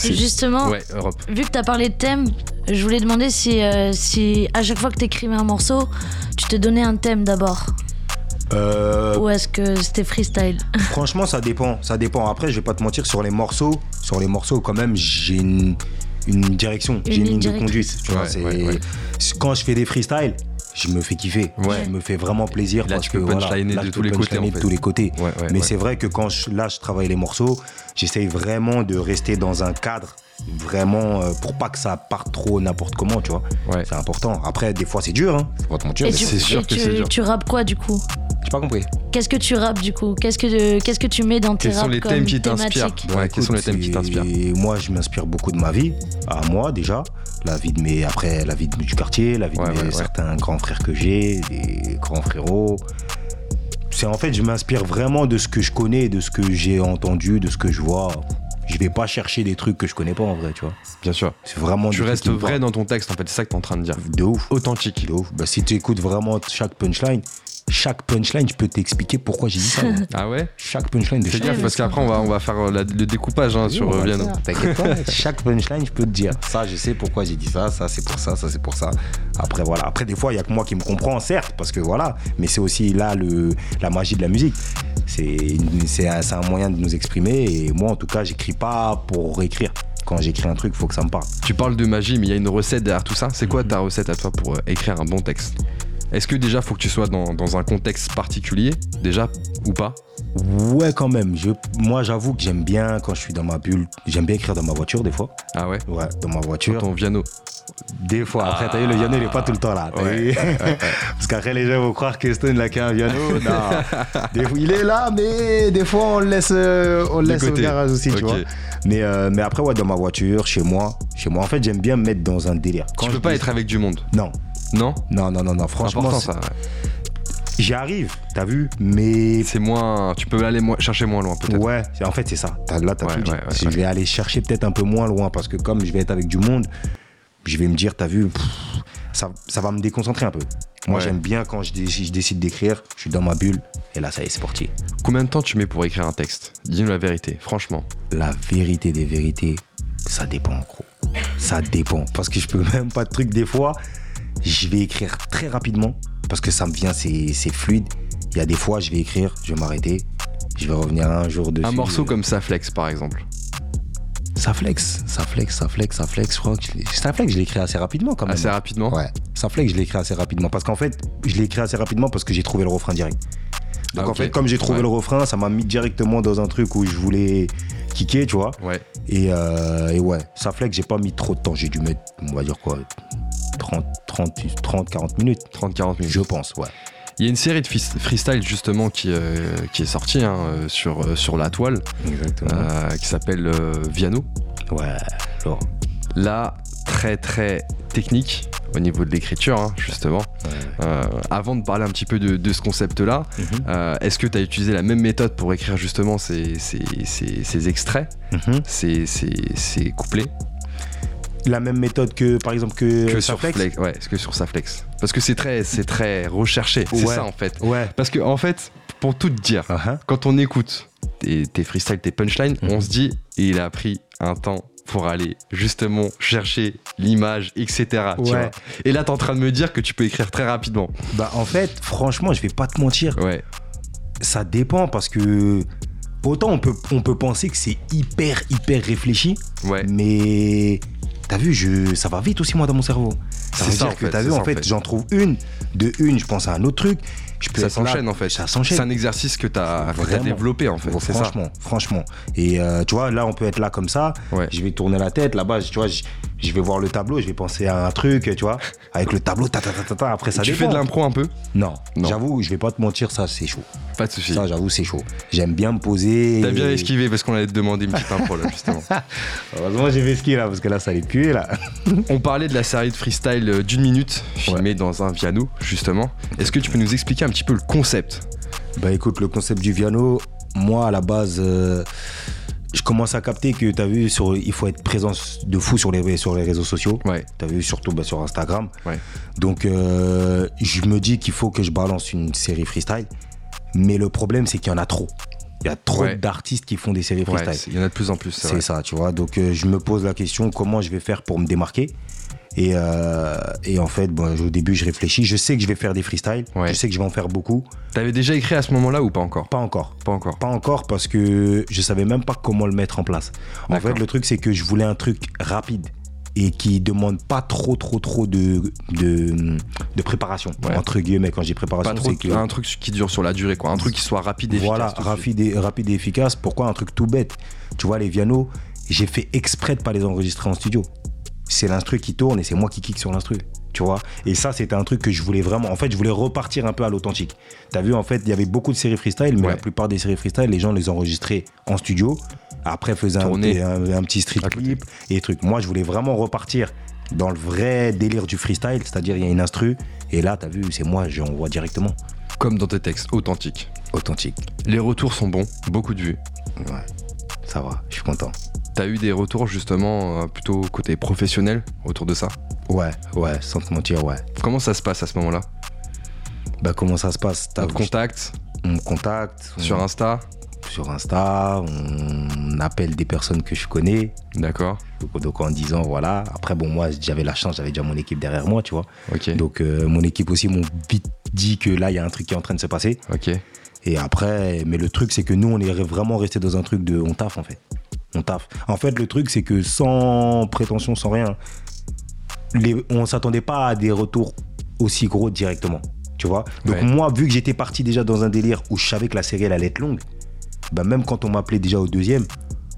Justement, Ouais, Europe. vu que tu as parlé de thème, je voulais demander si, euh, si à chaque fois que tu écrivais un morceau, tu te donnais un thème d'abord. Euh, Ou est-ce que c'était freestyle? Franchement, ça dépend. Ça dépend. Après, je vais pas te mentir, sur les morceaux, sur les morceaux, quand même, j'ai une, une direction, j'ai une ligne de conduite. Tu vois, Ouais, quand je fais des freestyles, je me fais kiffer. Ouais. Je me fais vraiment plaisir Là, parce tu que peux voilà, punchliner là, de je tous peux les côtés, de tous les côtés. Ouais, ouais, Mais ouais. c'est vrai que quand je, là, je travaille les morceaux, j'essaye vraiment de rester dans un cadre vraiment euh, pour pas que ça parte trop n'importe comment, tu vois. Ouais. C'est important. Après, des fois, c'est dur, hein. Faut pas te mentir. Et mais tu, c'est sûr et que tu- c'est dur. tu rappes quoi du coup? J'ai pas compris. Qu'est-ce que tu rappes du coup Qu'est-ce que qu'est-ce que tu mets dans tes Quels sont les comme thèmes qui t'inspirent Ouais, quels sont les thèmes qui t'inspirent Moi, je m'inspire beaucoup de ma vie, à moi déjà, la vie de mes, après la vie de- du quartier, la vie Ouais, de mes ouais, ouais. certains grands frères que j'ai, des grands frérots. C'est en fait, je m'inspire vraiment de ce que je connais, de ce que j'ai entendu, de ce que je vois. Je vais pas chercher des trucs que je connais pas en vrai, tu vois. Bien sûr. C'est vraiment. Tu restes vrai dans ton texte en fait, c'est ça que t'es en train de dire. De ouf. Authentique. De ouf. Bah, si tu écoutes vraiment chaque punchline, chaque punchline, je peux t'expliquer pourquoi j'ai dit ça. moi. Ah ouais Chaque punchline de chaque gaffe parce qu'après on va, on va faire euh, la- le découpage hein, Oui, sur euh, faire, T'inquiète pas, chaque punchline, je peux te dire. Ça, je sais pourquoi j'ai dit ça, ça c'est pour ça, ça c'est pour ça. Après, voilà. Après, des fois, il y a que moi qui me comprends, certes, parce que voilà. Mais c'est aussi là le, la magie de la musique. C'est un, un moyen de nous exprimer. Et moi, en tout cas, j'écris pas pour écrire. Quand j'écris un truc, il faut que ça me parle. Tu parles de magie, mais il y a une recette derrière tout ça. C'est quoi ta recette à toi pour euh, écrire un bon texte? Est-ce que déjà faut que tu sois dans, dans un contexte particulier, déjà, ou pas? Ouais, quand même. Je, moi, j'avoue que j'aime bien quand je suis dans ma bulle. J'aime bien écrire dans ma voiture, des fois. Ah ouais? Ouais, dans ma voiture. Ton Viano. Des fois. Après, t'as vu, le piano, il est pas tout le temps là. Ouais, Parce qu'après, les gens vont croire que Stone n'a qu'un piano. Non. Des fois, il est là, mais des fois, on le laisse, euh, on laisse au garage aussi, tu vois. Mais, euh, mais après, ouais, dans ma voiture, chez moi. Chez moi, en fait, j'aime bien me mettre dans un délire. Quand tu peux pas dis- être avec du monde. Non. Non? Non, non, non, non. Franchement, ça. ouais. j'y arrive, t'as vu Mais C'est moins. Tu peux aller moins- chercher moins loin peut-être. Ouais, en fait, c'est ça. Là, t'as Ouais, tout dit. ouais, ouais, je vais aller chercher peut-être un peu moins loin parce que comme je vais être avec du monde, je vais me dire, t'as vu, pff, ça, ça va me déconcentrer un peu. Moi, j'aime bien quand je, dé- je décide d'écrire, je suis dans ma bulle et là, ça y est, c'est parti. Combien de temps tu mets pour écrire un texte? Dis-nous la vérité, franchement. La vérité des vérités, ça dépend, gros. Ça dépend. Parce que je peux même pas de truc des fois. Je vais écrire très rapidement parce que ça me vient, c'est fluide. Il y a des fois, je vais écrire, je vais m'arrêter, je vais revenir un jour dessus. Un morceau comme ça, Flex par exemple. Ça flex, ça flex, ça flex, ça flex. Je crois que ça flex, je l'ai écrit assez rapidement quand même. Assez rapidement? Ouais, ça flex, je l'ai écrit assez rapidement. Parce qu'en fait, je l'ai écrit assez rapidement parce que j'ai trouvé le refrain direct. Donc Ah, en fait, comme j'ai trouvé Ouais. le refrain, ça m'a mis directement dans un truc où je voulais kicker, tu vois. Ouais. Et, euh, et ouais, ça flex, j'ai pas mis trop de temps. J'ai dû mettre, on va dire quoi, 30, 30, 30 40 minutes. 30-40 minutes. Je pense, ouais. Il y a une série de freestyle justement qui, euh, qui est sortie hein, euh, sur, euh, sur la toile Exactement. euh, qui s'appelle euh, Viano. Ouais, alors. Là, très très technique au niveau de l'écriture hein, justement. ouais. Avant de parler un petit peu de, de ce concept-là, Mhm. est-ce que tu as utilisé la même méthode pour écrire justement ces, ces- ces- ces extraits, Mhm. ces, ces- ces couplets? La même méthode que, par exemple, que, sur flex Flex Ouais, que sur sa Flex. Parce que c'est très, c'est très recherché. C'est Ouais. ça en fait. Ouais. Parce que en fait, pour tout te dire, Uh-huh. quand on écoute tes, tes freestyles, tes punchlines, Mhm. on se dit, il a pris un temps pour aller justement chercher l'image, etc. tu vois. Et là, t'es en train de me dire que tu peux écrire très rapidement. Bah en fait, franchement, je vais pas te mentir, Ouais. ça dépend parce que autant on peut, on peut penser que c'est hyper hyper réfléchi, Ouais. mais t'as vu, je, ça va vite aussi moi dans mon cerveau. Ça C'est veut ça, dire que t'as c'est vu, en fait, fait. j'en trouve une, de une, je pense à un autre truc. Je peux Ça s'enchaîne en fait. Ça C'est s'enchaîne. un exercice que t'as développé en fait. Bon, C'est ça. franchement, franchement. Et euh, tu vois, là, on peut être là comme ça. Ouais. Je vais tourner la tête. Là-bas, tu vois, je, je vais voir le tableau. Je vais penser à un truc, tu vois. Avec le tableau, ta, ta, ta, ta, ta, après ça tu dépend. fais de l'impro un peu Non, Non. j'avoue, je vais pas te mentir, ça, c'est chaud. Pas de soucis. Ça, j'avoue, c'est chaud. J'aime bien me poser. T'as bien et- esquivé parce qu'on allait te demander une petite impro là justement. Heureusement, j'ai fait ski là, parce que là, ça allait puer là. On parlait de la série de freestyle euh, d'une minute filmée dans un piano justement. Est-ce que tu peux nous expliquer un petit peu le concept? Bah écoute, le concept du piano, moi à la base, euh, je commence à capter que t'as vu, sur, il faut être présent de fou sur les, sur les réseaux sociaux. Ouais. T'as vu, surtout bah, sur Instagram. Ouais. Donc euh, je me dis qu'il faut que je balance une série freestyle. Mais le problème, c'est qu'il y en a trop. Il y a trop Ouais. d'artistes qui font des séries freestyle. il y en a de plus en plus. c'est ça, tu vois. Donc euh, je me pose la question comment je vais faire pour me démarquer? Et, euh, et en fait, bon, au début, je réfléchis. Je sais que je vais faire des freestyles. Ouais. Je sais que je vais en faire beaucoup. T'avais déjà écrit à ce moment-là ou pas encore? Pas encore. Pas encore. Pas encore parce que je savais même pas comment le mettre en place. En fait, le truc, c'est que je voulais un truc rapide et qui demande pas trop, trop, trop de, de, de préparation. Ouais. Entre guillemets, quand j'ai préparation, c'est que. un truc qui dure sur la durée quoi. Un truc qui soit rapide et Voilà, efficace. suite. rapide et, rapide et efficace. Pourquoi un truc tout bête? Tu vois, les pianos, j'ai fait exprès de pas les enregistrer en studio. C'est l'instru qui tourne et c'est moi qui kick sur l'instru. Tu vois Et ça, c'était un truc que je voulais vraiment. En fait, je voulais repartir un peu à l'authentique. T'as vu, en fait, il y avait beaucoup de séries freestyle, mais Ouais. la plupart des séries freestyle, les gens les enregistraient en studio. Après, faisaient un, un, un petit street côté. clip et trucs. Moi, je voulais vraiment repartir dans le vrai délire du freestyle, c'est-à-dire il y a une instru. Et là, t'as vu, c'est moi, j'envoie directement. Comme dans tes textes, authentique. Authentique. Les retours sont bons, beaucoup de vues. Ouais. Ça va, je suis content. T'as eu des retours justement euh, plutôt côté professionnel autour de ça? Ouais, ouais, sans te mentir, ouais. Comment ça se passe à ce moment-là? Bah, comment ça se passe? T'as- On te contacte? On me contacte. sur on- Insta? Sur Insta, on appelle des personnes que je connais. D'accord. Donc, donc en disant, voilà. Après, bon, moi, j'avais la chance, j'avais déjà mon équipe derrière moi, tu vois. Ok. Donc, euh, mon équipe aussi m'ont vite dit que là, il y a un truc qui est en train de se passer. Ok. Et après, mais le truc, c'est que nous, on est vraiment resté dans un truc de on taffe, en fait. On taffe. En fait, le truc, c'est que sans prétention, sans rien, les, on s'attendait pas à des retours aussi gros directement. Tu vois Donc, Ouais. moi, vu que j'étais parti déjà dans un délire où je savais que la série, elle allait être longue, bah, même quand on m'appelait déjà au deuxième,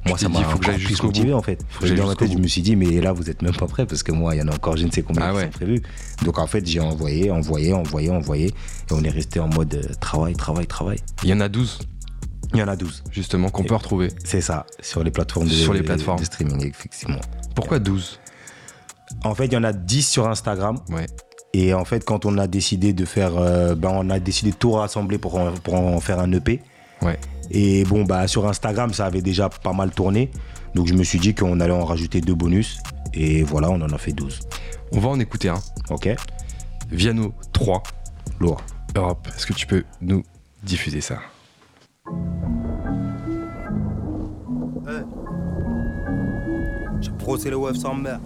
moi, ça dit, m'a faut que plus motivé, bout. en fait. Faut que j'aille dans ma tête, je me suis dit, mais là, vous êtes même pas prêts parce que moi, il y en a encore je ne sais combien Ah qui ouais. sont prévus. Donc, en fait, j'ai envoyé, envoyé, envoyé, envoyé. Et on est resté en mode euh, travail, travail, travail. Il y en a 12, Il y en a 12. justement, qu'on peut retrouver. C'est ça, sur les plateformes de, Sur les plateformes. de streaming, effectivement. Pourquoi 12 En fait, il y en a 10 sur Instagram. Ouais. Et en fait, quand on a décidé de faire. euh, ben, on a décidé de tout rassembler pour en, pour en faire un EP. Ouais. Et bon, bah, sur Instagram, ça avait déjà pas mal tourné. Donc, je me suis dit qu'on allait en rajouter deux bonus. Et voilà, on en a fait 12. On va en écouter un. Ok Viano 3, Lourd. Europe. Est-ce que tu peux nous diffuser ça? J'ai brossé le web sans. Euh,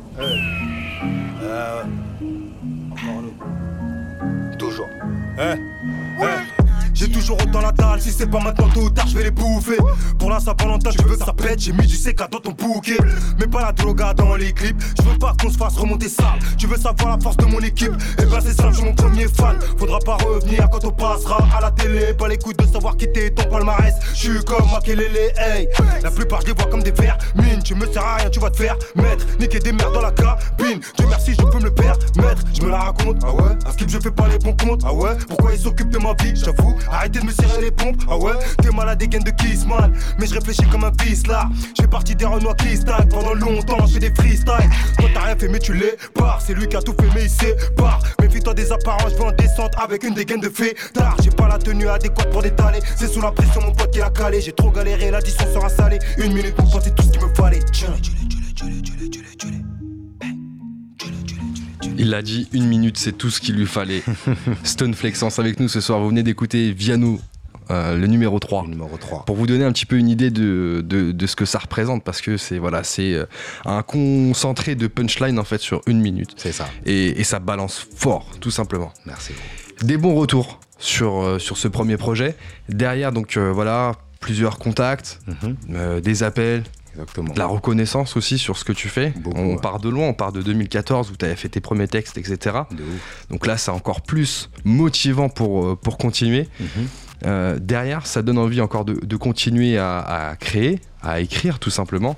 encore nous. Toujours. J'ai toujours autant la dalle, si c'est pas maintenant tôt ou tard, je vais les bouffer. Pour la Saint-Valentin, tu veux que ça pète, j'ai mis du CK dans ton bouquet. Mais pas la droga dans les clips, je veux pas qu'on se fasse remonter sale. Tu veux savoir la force de mon équipe? Eh ben c'est simple, je suis mon premier fan. Faudra pas revenir quand on passera à la télé. Pas les couilles de savoir quitter ton palmarès. Je suis comme Makelele, hey. La plupart je les vois comme des verres. Mine, tu me sers à rien, tu vas te faire mettre. Niquer des merdes dans la cabine. Dieu merci, je peux me le permettre. Je me la raconte, ah ouais? À skip, je fais pas les bons comptes, ah ouais? Pourquoi ils s'occupent de ma vie, j'avoue. Arrêtez de me serrer les pompes, ah ouais. T'es malade des gaines de kiss, man. Mais je réfléchis comme un fils là. Je fais partie des Renois qui. Pendant longtemps, je fais des freestyles. Toi t'as rien fait, mais tu l'es. Pars, c'est lui qui a tout fait, mais il sait. Pars, méfie-toi des apparences. Je vais en descente avec une dégaine de fée. Tard, j'ai pas la tenue adéquate pour détaler. C'est sous la pression, mon pote qui l'a calé. J'ai trop galéré, l'addition sera salée. Une minute, pote, c'est tout ce qu'il me fallait. Tchou, Il l'a dit, une minute, c'est tout ce qu'il lui fallait. Stone Flexence avec nous ce soir. Vous venez d'écouter Viano, euh, le numéro 3. Le numéro 3. Pour vous donner un petit peu une idée de, de, de ce que ça représente, parce que c'est voilà, c'est euh, un concentré de punchline en fait sur une minute. C'est ça. Et, et ça balance fort, tout simplement. Merci. Des bons retours sur, euh, sur ce premier projet. Derrière, donc voilà, plusieurs contacts, Mhm. des appels, Exactement. de la reconnaissance aussi sur ce que tu fais. Beaucoup, on ouais. part de loin, on part de 2014 où tu avais fait tes premiers textes, etc. De ouf. Donc là, c'est encore plus motivant pour, euh, pour continuer. Mhm. Euh, derrière, ça donne envie encore de, de continuer à, à créer, à écrire tout simplement.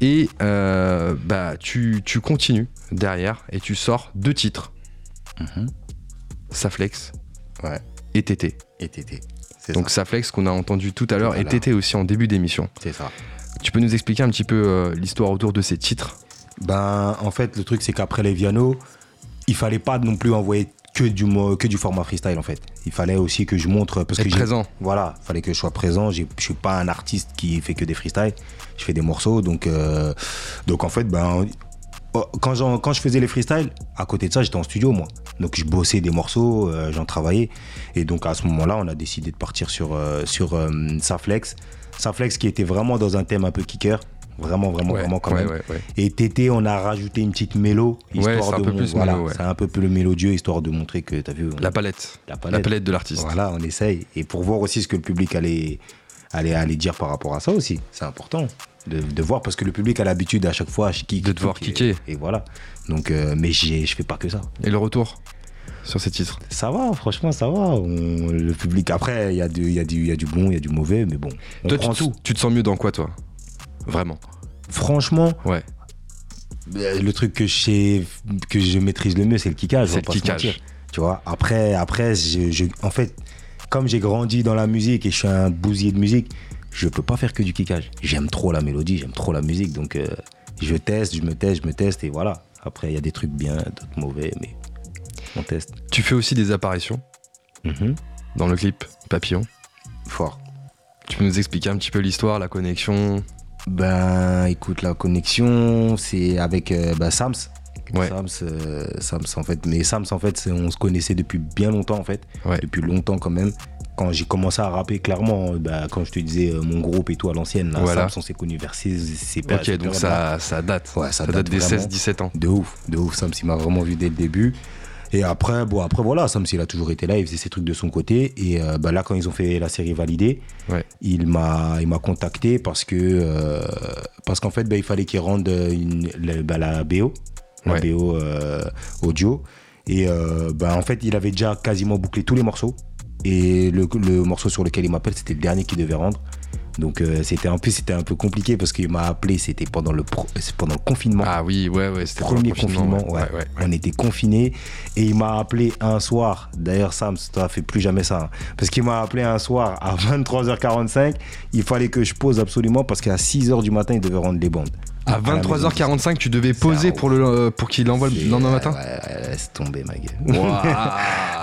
Et euh, bah, tu, tu continues derrière et tu sors deux titres, Mhm. Saflex Ouais. et TT. Et TT. Donc ça. Saflex qu'on a entendu tout à l'heure et. TT aussi en début d'émission. C'est ça. Tu peux nous expliquer un petit peu euh, l'histoire autour de ces titres? Ben, en fait, le truc, c'est qu'après les Viano, il fallait pas non plus envoyer que du, que du format freestyle, en fait. Il fallait aussi que je montre. Parce Être que j'ai- présent. Voilà, il fallait que je sois présent. Je suis pas un artiste qui fait que des freestyles. Je fais des morceaux. Donc, euh, donc en fait, ben, quand, j'en- quand je faisais les freestyles, à côté de ça, j'étais en studio, moi. Donc, je bossais des morceaux, euh, j'en travaillais. Et donc, à ce moment-là, on a décidé de partir sur, euh, sur euh, Saflex. Saflex qui était vraiment dans un thème un peu kicker. Vraiment, vraiment, Ouais, vraiment quand ouais, même. ouais. Et TT, on a rajouté une petite mélo. Histoire c'est un de peu plus voilà. C'est un peu plus le mélodieux, histoire de montrer que, t'as vu, on- La palette. La La palette. palette, de l'artiste. voilà, on essaye. Et pour voir aussi ce que le public allait, allait, allait dire par rapport à ça aussi. C'est important de, de voir parce que le public a l'habitude à chaque fois De te voir kick, kicker. Et, et voilà. Donc, euh, mais j'ai- je fais pas que ça. Et le retour sur ces titres? Ça va, franchement, ça va. On- le public, après, il y, a du- il y, a du- y a du bon, il y a du mauvais, mais bon, on Toi, tu, prend te- tout. tu te sens mieux dans quoi, toi? Vraiment Franchement, Ouais. euh, le truc que je, sais- que je maîtrise le mieux, c'est le kickage. C'est le pas se kickage. mentir. Tu vois, après, après je, je- en fait, comme j'ai grandi dans la musique et je suis un bousier de musique, je peux pas faire que du kickage. J'aime trop la mélodie, j'aime trop la musique, donc euh, je teste, je me teste, je me teste et voilà. Après, il y a des trucs bien, d'autres mauvais, mais on teste. Tu fais aussi des apparitions Mhm. dans le clip Papillon. Fort. Tu peux nous expliquer un petit peu l'histoire, la connexion? Ben, écoute, la connexion, c'est avec euh, ben, Sams, Ouais. Sams, euh, Sams, en fait. Mais Sams, en fait, on se connaissait depuis bien longtemps, en fait. Ouais. Depuis longtemps, quand même. Quand j'ai commencé à rapper, clairement, bah, quand je te disais euh, mon groupe et tout à l'ancienne, là, Voilà. Sams, on s'est connus vers ces, ces Ok, donc ça, ça date. Ouais, ça date, date des vraiment. 16-17 ans. De ouf, de ouf. Sams, il m'a vraiment vu dès le début. Et après, bon, après voilà, Sams, il a toujours été là, il faisait ses trucs de son côté. Et euh, bah, là, quand ils ont fait la série validée, Ouais. il m'a il m'a contacté parce que euh, parce qu'en fait bah, il fallait qu'il rende une, la, bah, la BO la Ouais. BO euh, audio et bah, en fait il avait déjà quasiment bouclé tous les morceaux et le, le morceau sur lequel il m'appelle c'était le dernier qu'il devait rendre donc euh, c'était en plus c'était un peu compliqué parce qu'il m'a appelé c'était pendant le pro- c'est pendant le confinement Ah oui, ouais, ouais, c'était premier confinement, ouais. ouais, ouais. on était confinés et il m'a appelé un soir. D'ailleurs, Sam, toi, fait plus jamais ça. hein. parce qu'il m'a appelé un soir à 23h45. Il fallait que je pose absolument parce qu'à 6h du matin, il devait rendre les bandes. À la maison. 23h45, tu devais poser pour, le, euh, pour qu'il l'envoie le lendemain matin ouais, ouais, laisse tomber, ma gueule.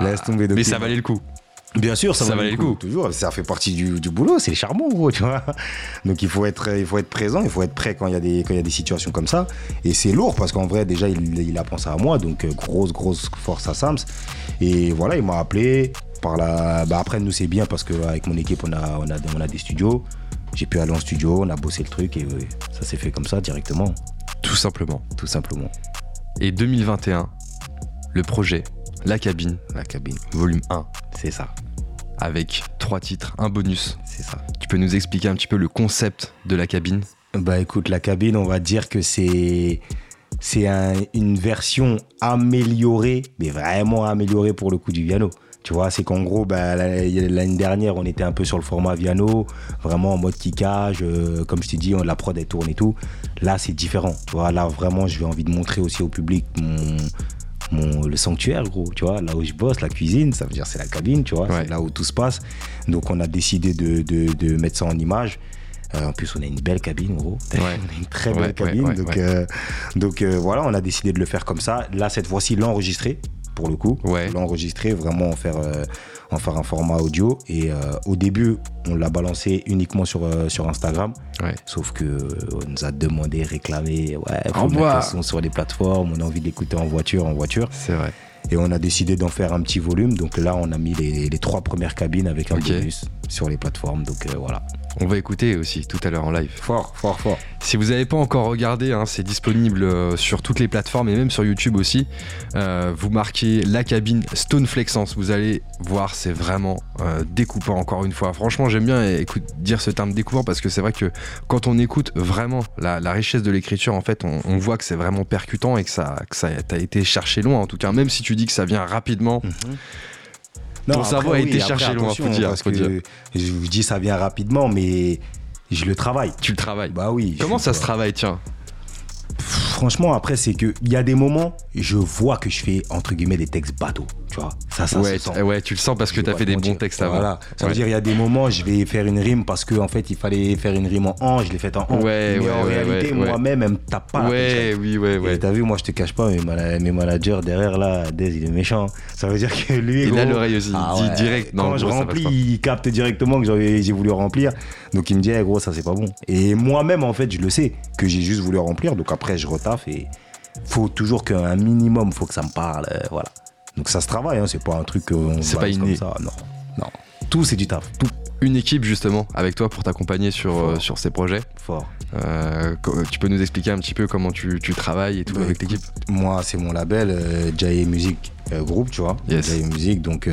Laisse tomber Mais depuis. ça valait le coup. Bien sûr, ça, Ça valait le coup. Toujours, ça fait partie du, du boulot, c'est le charbon, gros, tu vois. Donc il faut être, il faut être présent, il faut être prêt quand il y a des, quand il y a des situations comme ça. Et c'est lourd parce qu'en vrai, déjà, il, il a pensé à moi, donc euh, grosse, grosse force à Sams. Et voilà, il m'a appelé. Par la... bah, après, nous, c'est bien parce qu'avec mon équipe, on a, on, a, on a des studios. J'ai pu aller en studio, on a bossé le truc et ça s'est fait comme ça directement, Tout simplement. tout simplement. Et 2021, le projet, la cabine, La cabine, volume 1, c'est ça, avec trois titres, un bonus. c'est ça. Tu peux nous expliquer un petit peu le concept de la cabine? Bah écoute, la cabine, on va dire que c'est c'est un- une version améliorée, mais vraiment améliorée pour le coup du Viano. Tu vois, c'est qu'en gros, bah, la- l'année dernière, on était un peu sur le format Viano, vraiment en mode kickage, euh, comme je t'ai dit, on- la prod elle tourne et tout. Là, c'est différent. Tu vois, là vraiment, j'ai envie de montrer aussi au public mon, mon, le sanctuaire, gros. Tu vois, là où je bosse, la cuisine, ça veut dire c'est la cabine, tu vois, Ouais. c'est là où tout se passe. Donc, on a décidé de, de- de mettre ça en image. Euh, en plus, on a une belle cabine, gros. Ouais. on a une très belle Ouais, cabine. donc, euh, donc euh, voilà, on a décidé de le faire comme ça. Là, cette fois-ci, l'enregistrer, pour le coup. Ouais. L'enregistrer, vraiment en faire, euh, en faire un format audio. Et euh, au début, on l'a balancé uniquement sur, euh, sur Instagram. Ouais. Sauf que on nous a demandé, réclamé, ouais, faut mettre le son sur les plateformes, on a envie de l'écouter en voiture, en voiture. C'est vrai. Et on a décidé d'en faire un petit volume. Donc là, on a mis les, les trois premières cabines avec un bonus sur les plateformes. Donc euh, voilà. On va écouter aussi tout à l'heure en live. Fort, fort, fort. Si vous n'avez pas encore regardé, hein, c'est disponible euh, sur toutes les plateformes et même sur YouTube aussi. Euh, vous marquez la cabine Stone Flexence, vous allez voir, c'est vraiment euh, découpant encore une fois. Franchement, j'aime bien écoute, dire ce terme découpant parce que c'est vrai que quand on écoute vraiment la, la richesse de l'écriture, en fait, on, on voit que c'est vraiment percutant et que ça, que ça a été cherché loin. En tout cas, même si tu dis que ça vient rapidement, Ton cerveau a été cherché loin, faut dire, Parce faut que dire. je vous dis, ça vient rapidement, mais je le travaille. tu le travailles. Bah oui. Comment ça se travaille, tiens? Franchement, après, c'est que il y a des moments, je vois que je fais entre guillemets des textes bateaux. Tu vois, ça, ça ouais, se sent. ouais, tu le sens parce que tu as fait des bons textes avant. Voilà. Ça Ouais. veut dire, il y a des moments, je vais faire une rime parce qu'en en fait, il fallait faire une rime en an, je l'ai faite en an. Ouais, mais ouais, en ouais, réalité, moi-même, elle me tape pas. la Ouais, punchline. oui, ouais, ouais. t'as vu, moi je te cache pas, mes, mana- mes managers derrière là, Dez il est méchant. Ça veut dire que lui. Il a gros, l'oreille aussi, ah dit direct, non, Quand je gros, remplis, il capte directement que j'ai voulu remplir. Donc il me dit, Eh, gros, ça c'est pas bon. Et moi-même, en fait, je le sais, que j'ai juste voulu remplir. Donc après, je retaffe et faut toujours qu'un minimum, faut que ça me parle. euh, voilà. Donc ça se travaille, hein, c'est pas un truc qu'on C'est pas inné. comme ça. Non, non. Tout c'est du taf, tout Une équipe justement avec toi pour t'accompagner sur, euh, sur ces projets. fort. Euh, tu peux nous expliquer un petit peu comment tu, tu travailles et tout Bah, avec l'équipe Moi, c'est mon label, Jaye Music euh, Group, tu vois. Yes. Music, donc,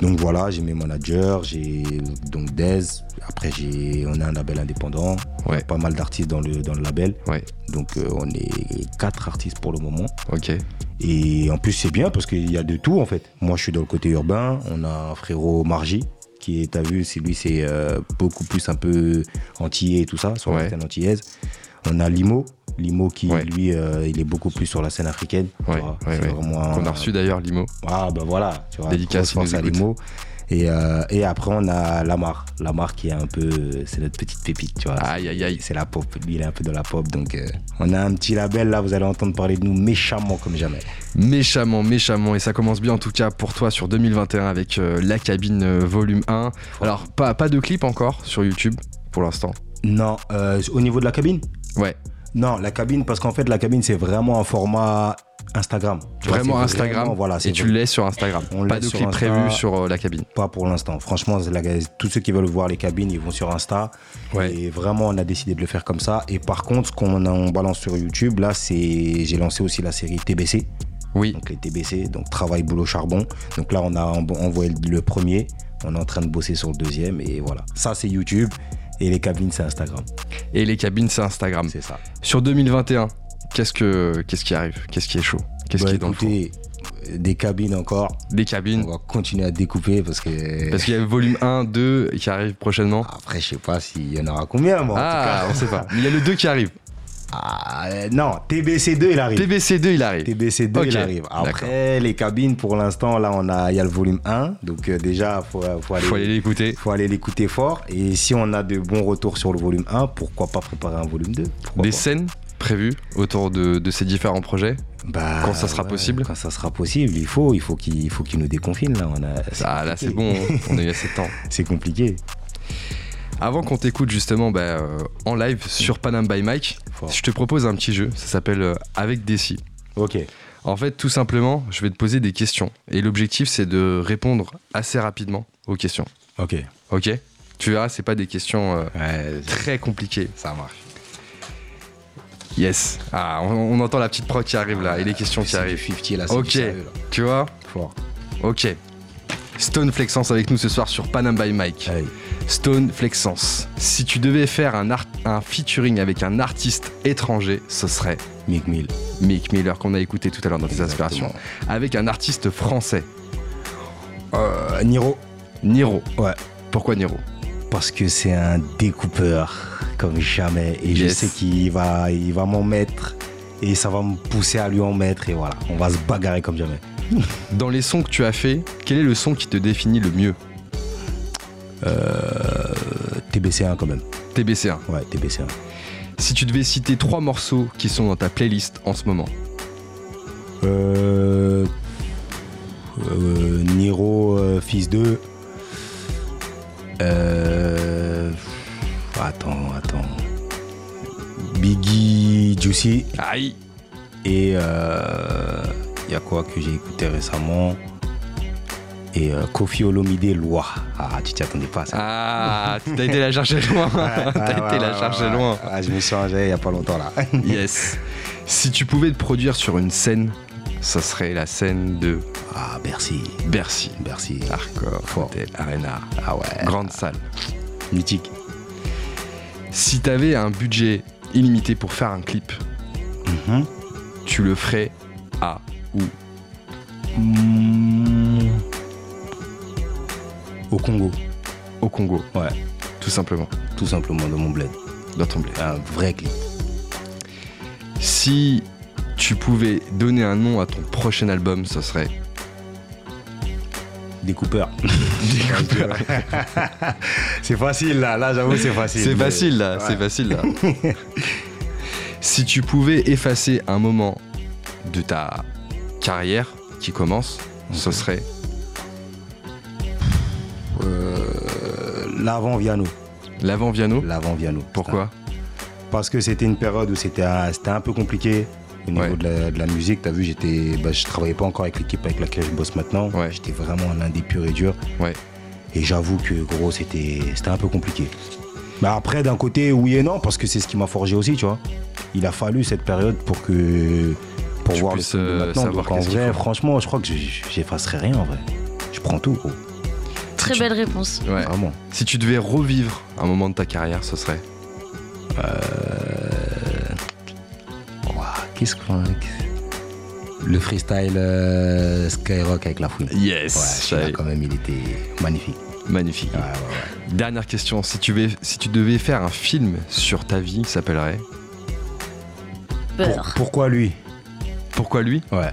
donc voilà, j'ai mes managers, j'ai donc Dez. Après, j'ai, on a un label indépendant, Ouais. pas mal d'artistes dans le, dans le label. Ouais. Donc euh, on est quatre artistes pour le moment. Ok. Et en plus, c'est bien parce qu'il y a de tout en fait. Moi, je suis dans le côté urbain. On a un frérot Margie qui est, t'as vu, c'est lui, c'est euh, beaucoup plus un peu antillais et tout ça, sur Ouais. la scène antillaise. On a Limo. Limo qui, lui, euh, il est beaucoup plus sur la scène africaine. tu vois. vraiment Qu'on a reçu d'ailleurs, Limo. Ah, ben voilà. Tu vois, Dédicace, à. Limo. Et, euh, et après, on a Lamar. Lamar qui est un peu. C'est notre petite pépite, tu vois. Aïe, aïe, aïe. C'est la pop. Lui, il est un peu dans la pop. Donc, euh, on a un petit label là. Vous allez entendre parler de nous méchamment comme jamais. Méchamment, méchamment. Et ça commence bien en tout cas pour toi sur 2021 avec euh, La Cabine volume 1. Alors, pas, pas de clip encore sur YouTube pour l'instant. Non, euh, au niveau de la cabine? Ouais. Non, la cabine, parce qu'en fait, la cabine, c'est vraiment un format Instagram. Vraiment Instagram. vraiment- voilà, et tu le laisses sur Instagram. On Pas de clip prévu sur euh, la cabine. Pas pour l'instant. Franchement, la- tous ceux qui veulent voir les cabines, ils vont sur Insta. Ouais. Et vraiment, on a décidé de le faire comme ça. Et par contre, ce qu'on on balance sur YouTube, là, c'est. J'ai lancé aussi la série TBC. Oui. Donc les TBC, donc travail, boulot, charbon. Donc là, on a en- envoyé le premier. On est en train de bosser sur le deuxième. Et voilà. Ça, c'est YouTube. Et les cabines, c'est Instagram. Et les cabines, c'est Instagram. C'est ça. Sur 2021, qu'est-ce que qu'est-ce qui arrive? Qu'est-ce qui est chaud? Qu'est-ce Bah, qui est dans le four écoutez, des cabines encore. Des On cabines. va continuer à découper parce que. Parce qu'il y a le volume 1, 2 qui arrive prochainement. Après, je sais pas s'il y en aura combien, moi. en Ah, tout on sait pas. Mais il y a le 2 qui arrive. Ah, euh, non, TBC2, il arrive. TBC2, il arrive. TBC2, Ok, il arrive. Après, les cabines, pour l'instant, là, on a, il y a le volume 1. Donc, euh, déjà, faut, faut aller. Faut aller l'écouter. faut aller l'écouter fort. Et si on a de bons retours sur le volume 1, pourquoi pas préparer un volume 2 Pourquoi Des pas? scènes prévues autour de, de ces différents projets? Bah, quand ça sera possible? Quand ça sera possible, il faut, il faut qu'il il faut qu'il nous déconfine. Là, on a, Ah là, c'est bon, on a eu assez de temps. C'est compliqué. Avant qu'on t'écoute justement bah, euh, en live sur Panam by Mike, Fort. je te propose un petit jeu. Ça s'appelle euh, Avec Desi. Ok. En fait, tout simplement, je vais te poser des questions. Et l'objectif, c'est de répondre assez rapidement aux questions. Ok. Ok? Tu verras, c'est pas des questions euh, Ouais, très compliquées. ça marche. Yes. Ah, on, on entend la petite prod qui arrive là et les questions qui arrivent. 50 là, Ok. du sérieux, là. Tu vois? Fort. Ok. Stone Flexence avec nous ce soir sur Panam by Mike. Allez. Stone Flexence. Si tu devais faire un, art- un featuring avec un artiste étranger, ce serait Mick Mill. Mick Miller qu'on a écouté tout à l'heure dans tes Exactement. inspirations. Avec un artiste français, Euh, Niro. Niro. Ouais. Pourquoi Niro? Parce que c'est un découpeur comme jamais. Et je sais qu'il va, il va m'en mettre. Et ça va me pousser à lui en mettre. Et voilà, on va se bagarrer comme jamais. Dans les sons que tu as fait, quel est le son qui te définit le mieux? TBC1 quand même. TBC1. Ouais, TBC1. Si tu devais citer trois morceaux qui sont dans ta playlist en ce moment, Euh, euh, Niro, euh, fils 2. Euh, attends, attends. Biggie, Juicy. aïe Et il y a quoi que j'ai écouté récemment? Et euh, Kofi Olomide, Loi. Ah, tu t'y attendais pas à ça. Ah, t'as été la chercher loin. T'as ouais, été la ouais, chercher ouais, loin. Ah, je me suis changé il y a pas longtemps là. Yes. Si tu pouvais te produire sur une scène, ça serait la scène de Ah, Bercy. Bercy. Bercy. Hotel, Arena, Ah ouais. grande salle. Mythique. Si t'avais un budget illimité pour faire un clip, Mhm. tu le ferais à où? Mm. Au Congo. Au Congo, Ouais. tout simplement, Tout simplement de mon bled. dans ton blé. Un vrai clip. Si tu pouvais donner un nom à ton prochain album, ce serait Découpeur. c'est facile là, là j'avoue c'est facile. C'est facile là, Ouais. c'est facile là. si tu pouvais effacer un moment de ta carrière qui commence, ce serait L'avant Viano. l'avant Viano. L'avant Viano. Pourquoi Parce que c'était une période où c'était un, peu compliqué au niveau Ouais. de, la, de la musique. T'as vu, j'étais, bah, je travaillais pas encore avec l'équipe avec laquelle je bosse maintenant. Ouais. J'étais vraiment un indé pur et dur. Ouais. Et j'avoue que gros, c'était, un peu compliqué. Mais après, d'un côté, oui et non, parce que c'est ce qui m'a forgé aussi, tu vois. Il a fallu cette période pour que pour Tu voir le film de euh, maintenant. Donc en vrai, franchement, je crois que j'effacerai rien en vrai. Je prends tout, gros. Très belle réponse. Ouais. Vraiment. Si tu devais revivre un moment de ta carrière, ce serait Ouah, Qu'est-ce qu'on Le freestyle euh, Skyrock avec la fouine. Yes. Ouais, quand même, il était magnifique. Magnifique. Ouais, ouais, ouais. Dernière question. Si tu, devais, si tu devais faire un film sur ta vie, il s'appellerait Pour- Peur. pourquoi lui? Pourquoi lui? Ouais.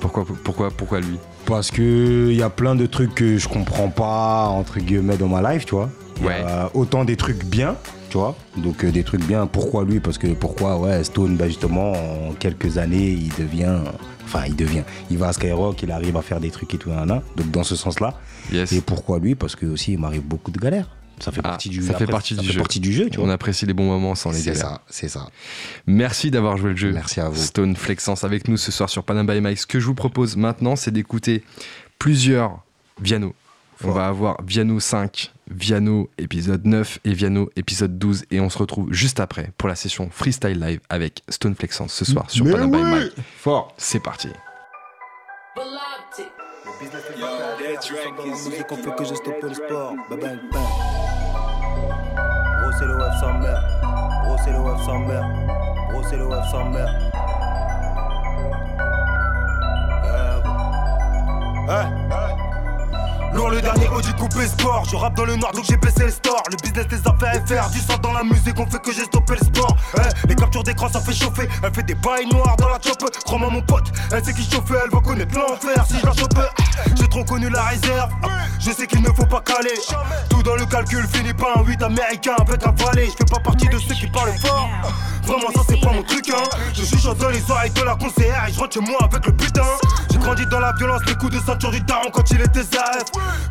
pourquoi, pourquoi, pourquoi lui? Parce que il y a plein de trucs que je comprends pas, entre guillemets, dans ma life, tu vois. Y a autant des trucs bien, tu vois. Donc euh, des trucs bien, pourquoi lui? Parce que pourquoi, ouais, Stone, bah, justement, en quelques années, il devient. Enfin, il devient. Il va à Skyrock, il arrive à faire des trucs et tout. Donc dans ce sens-là. Yes. Et pourquoi lui? Parce que aussi, il m'arrive beaucoup de galères. Ça fait Ah, partie du, ça fait après, partie ça du fait jeu. partie du jeu, tu On apprécie les bons moments sans les C'est ça, c'est ça. Merci d'avoir joué le jeu. Merci à vous. Stone Flexence avec nous ce soir sur Panama by Mike. Ce que je vous propose maintenant, c'est d'écouter plusieurs Viano. On va avoir Viano 5, Viano épisode 9 et Viano épisode 12. Et on se retrouve juste après pour la session Freestyle Live avec Stone Flexence ce soir sur Mais Panama by oui Mike. Fort. C'est parti. Dans la musique, on fait que j'ai stoppé le sport. Bah bang bang. Gros, c'est le web sans mère. Gros, c'est le web sans mère. Gros, c'est le web sans mère. Eh, eh. Lourd le dernier Audi coupé sport Je rappe dans le noir donc j'ai baissé le store. Le business des affaires faire Du sang dans la musique on fait que j'ai stoppé le sport. Eh, Les captures d'écran ça fait chauffer. Elle fait des bails noirs dans la chop Crois-moi mon pote Elle sait qui chauffer Elle va connaître l'enfer. Si je la chope J'ai trop connu la réserve. Je sais qu'il ne faut pas caler. Tout dans le calcul finit pas un 8 américain avec un valet. Je fais pas partie de ceux qui parlent fort Vraiment ça c'est pas mon truc hein. Je suis dans les oreilles de la conseillère Et je rentre chez moi avec le putain. J'ai grandi dans la violence Les coups de ceinture du daron quand il était ZAF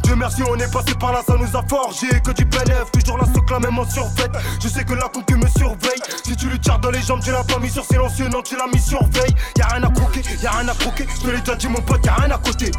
Dieu merci on est passé par là ça nous a forgé. Que du bénéf Toujours la socle même en survêt. Je sais que la concu me surveille Si tu lui tires dans les jambes tu l'as pas mis sur silencieux Non tu l'as mis sur veille. Y'a rien à croquer Y'a rien à croquer. Je te l'ai déjà dit mon pote y'a rien à côté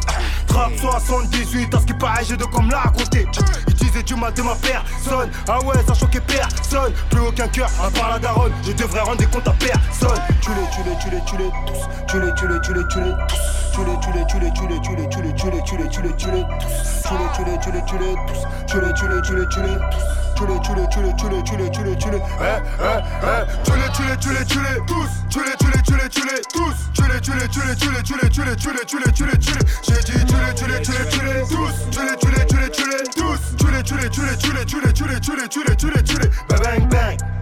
Trap 78 à ce qui paraît j'ai de comme la raconter. Ils disaient du mal de ma personne. Ah ouais ça choquait personne. Plus aucun cœur à part la daronne devrais rendre des comptes à personne Tu les tu les tu les tu les tous Tu les tu les tu les tu les tous Tu les tu les tu les tu les tu les tu les tu les tu les tu les tu les tous Tu les tu les tu les tu les tous Tu les tu les tu les tu les tous Tu les tu les tu les tu les tu les tu les tu les eh eh eh Tu les tu les tu les tu les tous Tu les tu les tu les tu les tous Tu les tu les tu les tu les tu les tu les tu les tu les tu les tu les J'ai dit tu les tu les tu les tu les tous Tu les tu les tu les tu les tous Tu les tu les tu les tu les tu les tu les tu les tu les tu les tu les Bang bang bang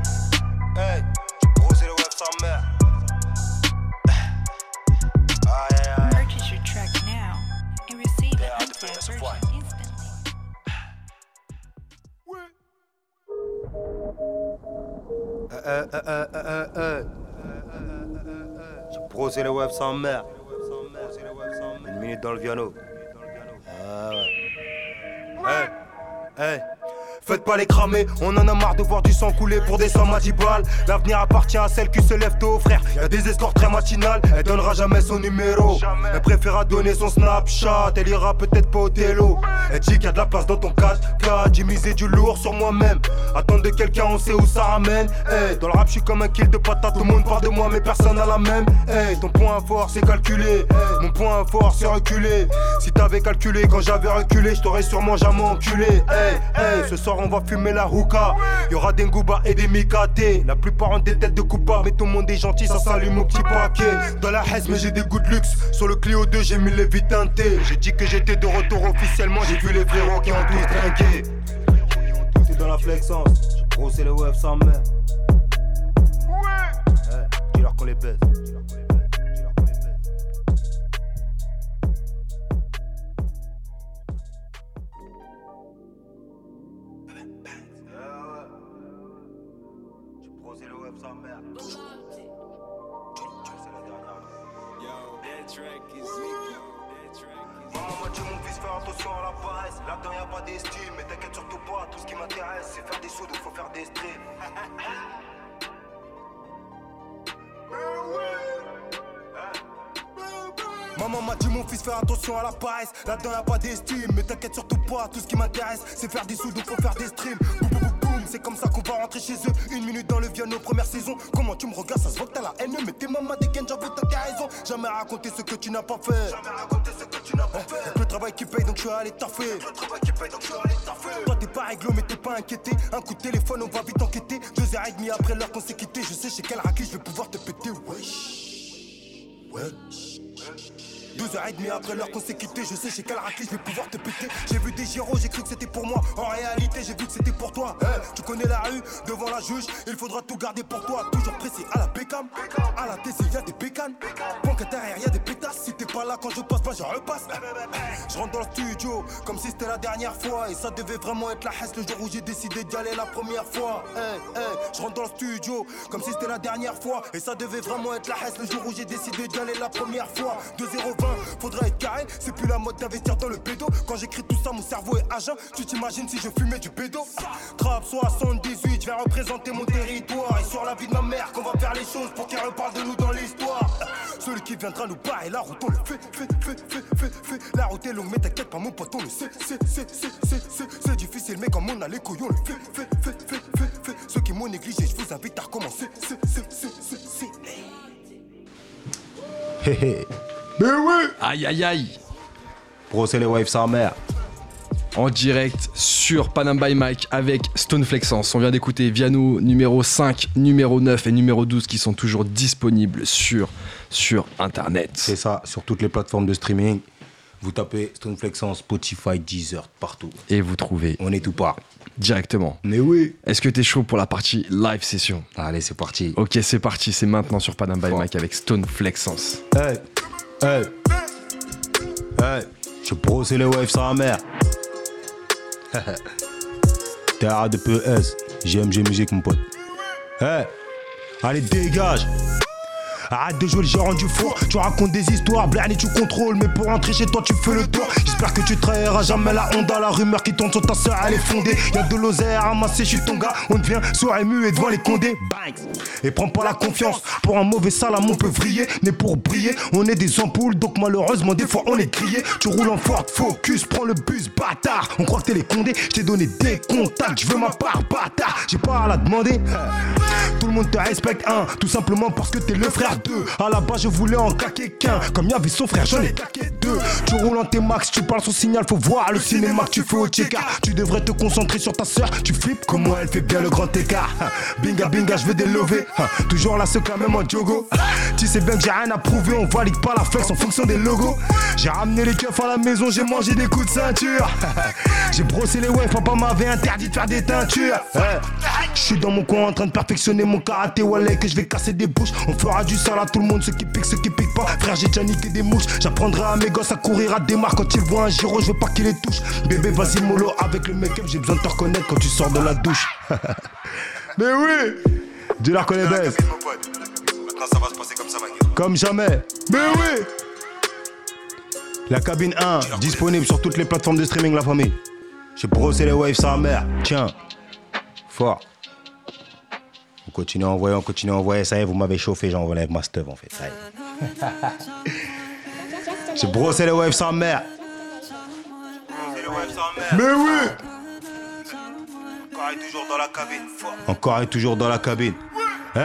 Hey, gros s'en. Purchase ah, your track now and receive an version instantly. Le web sans mer. Une minute dans le piano. Ah. Hey, hey. Faites pas les cramer, on en a marre de voir du sang couler pour des sommes à 10 balles. L'avenir appartient à celle qui se lève tôt, frère. Y'a des escorts très matinales, elle donnera jamais son numéro. Elle préférera donner son Snapchat, elle ira peut-être pas au télo. Elle dit qu'il y a de la place dans ton 4K, j'ai misé du lourd sur moi-même. Attendre de quelqu'un, on sait où ça ramène. Dans le rap, je suis comme un kill de patate, tout le monde parle de moi, mais personne n'a la même. Hey, ton point fort, c'est calculé. Mon point fort, c'est reculé. Si t'avais calculé quand j'avais reculé, je t'aurais sûrement jamais enculé. Ce on va fumer la hookah. Y'aura des Ngouba et des Mikate. La plupart ont des têtes de coupables, mais tout le monde est gentil, ça s'allume au petit paquet. Dans la Hesse, mais j'ai des goûts de luxe. Sur le Clio 2, j'ai mis les vies teintées. J'ai dit que j'étais de retour officiellement, j'ai vu les frérots qui ont tous trinqué. C'est dans la flexence, j'ai brossé le web sans mère. Ouais! dis-leur qu'on les les baisse. Là-dedans y'a pas d'estime Mais t'inquiète surtout pas Tout ce qui m'intéresse c'est faire des sous donc faut faire des streams. Boum, boum, boum, boum, C'est comme ça qu'on va rentrer chez eux. Une minute dans le Viano première saison Comment tu me regardes ça se voit que t'as la haine Mais t'es maman des gains j'avoue t'as raison. Jamais raconter ce que tu n'as pas fait. Jamais raconter ce que tu n'as pas fait. Y'a que le travail qui paye donc je suis allé taffer. Le travail qui paye donc je suis allé taffer. Toi t'es pas réglo mais t'es pas inquiété. Un coup de téléphone on va vite enquêter. Deux heures et demie après l'heure qu'on s'est quitté Je sais chez quel raclé je vais pouvoir te péter. Wesh. Wesh deux heures et demie après l'heure qu'on s'est quitté, je sais chez quel raclé je vais pouvoir te péter. J'ai vu des gyros, j'ai cru que c'était pour moi. En réalité, j'ai vu que c'était pour toi. Tu connais la rue, devant la juge, il faudra tout garder pour toi. Toujours pressé à la Beckham, à la TC, y a des bécanes. Bon qu'à derrière, y a des pétasses. Si t'es pas là quand je passe pas, je repasse. Je rentre dans le studio, comme si c'était la dernière fois. Et ça devait vraiment être la hesse le jour où j'ai décidé d'y aller la première fois. Je rentre dans le studio, comme si c'était la dernière fois. Et ça devait vraiment être la hesse le jour où j'ai décidé d'y aller la première fois. 2-0 bain. Faudra être carré, c'est plus la mode d'investir dans le pédo. Quand j'écris tout ça, mon cerveau est agent. Tu t'imagines si je fumais du pédo Trap 78, je vais représenter mon territoire. Et sur la vie de ma mère, qu'on va faire les choses pour qu'elle reparle de nous dans l'histoire. Celui qui viendra nous barrer la route, on le fait, fait, fait, fait, fait, fait. La route est longue, mais t'inquiète pas, mon pote, on le sait, c'est, c'est, c'est, c'est, c'est, difficile, mais comme on a les couilles, on le fait, fait, fait, fait, fait, fait. Ceux qui m'ont négligé, je vous invite à recommencer, c'est, c'est, c'est, c'est, c'est. Hé hé. Mais oui Aïe aïe aïe Bro, c'est les waves sa mère. En direct sur Panam by Mike avec Stone Flexence. On vient d'écouter Viano numéro 5, numéro 9 et numéro 12 qui sont toujours disponibles sur, sur internet. C'est ça, sur toutes les plateformes de streaming. Vous tapez Stoneflexence, Spotify, Deezer, partout. Et vous trouvez On est tout part. directement. Mais oui. Est-ce que t'es chaud pour la partie live session? Allez, c'est parti. Ok, c'est parti, c'est maintenant sur Panam by. Mike avec Stone Flexence. Hey, hey, hey. Je brossé les waves sans mère. Terre de PS, GMG musique mon pote. Hey, allez dégage. Arrête de jouer le gérant du four, tu racontes des histoires, Blarney tu contrôles, mais pour rentrer chez toi tu fais le tour. J'espère que tu trahiras jamais la honte la rumeur qui tourne sur ta soeur, elle est fondée. Y'a de l'oseille à ramasser, je suis ton gars, on devient sourd et muet devant les condés. Et prends pas la confiance, pour un mauvais salam on peut vriller, mais pour briller, on est des ampoules, donc malheureusement des fois on est grillé. Tu roules en Ford Focus, prends le bus, bâtard. On croit que t'es les condés, je t'ai donné des contacts, je veux ma part, bâtard. J'ai pas à la demander. Tout le monde te respecte, un, tout simplement parce que t'es le frère d'eux. À la base, je voulais en claquer qu'un. Comme y'avait son frère, j'en ai claqué deux. Tu roules en T-Max, tu parles son signal, faut voir le cinéma que tu fais au tchéka. Tu devrais te concentrer sur ta soeur, tu flippes comment elle fait bien le grand écart. Binga, binga, je veux des levées. Toujours la seule même en jogo. Tu sais bien que j'ai rien à prouver, on valide pas la flex en fonction des logos. J'ai ramené les keufs à la maison, j'ai mangé des coups de ceinture. J'ai brossé les waves, papa m'avait interdit de faire des teintures. Je suis dans mon coin en train de perfectionner mon karaté Wallet que je vais casser des bouches On fera du sale à tout le monde Ceux qui piquent, ceux qui piquent pas Frère j'ai déjà niqué des mouches J'apprendrai à mes gosses à courir à démarre Quand ils un giro je veux pas qu'ils les touchent Bébé vas-y mollo avec le make-up J'ai besoin de te reconnaître quand tu sors de la douche. Mais oui Dieu la reconnaît baisse Maintenant ça va se passer comme ça. Comme jamais. Mais oui. La cabine 1 Disponible sur toutes les plateformes de streaming la famille. J'ai brossé les waves sa mère. Tiens. Fort. On continue à envoyer, on continue à envoyer. Ça y est, vous m'avez chauffé, j'enlève ma stuff en fait. Ça y est. J'ai brossé les waves sans mère. Mais oui Encore et toujours dans la cabine. Encore et toujours dans la cabine. Eh,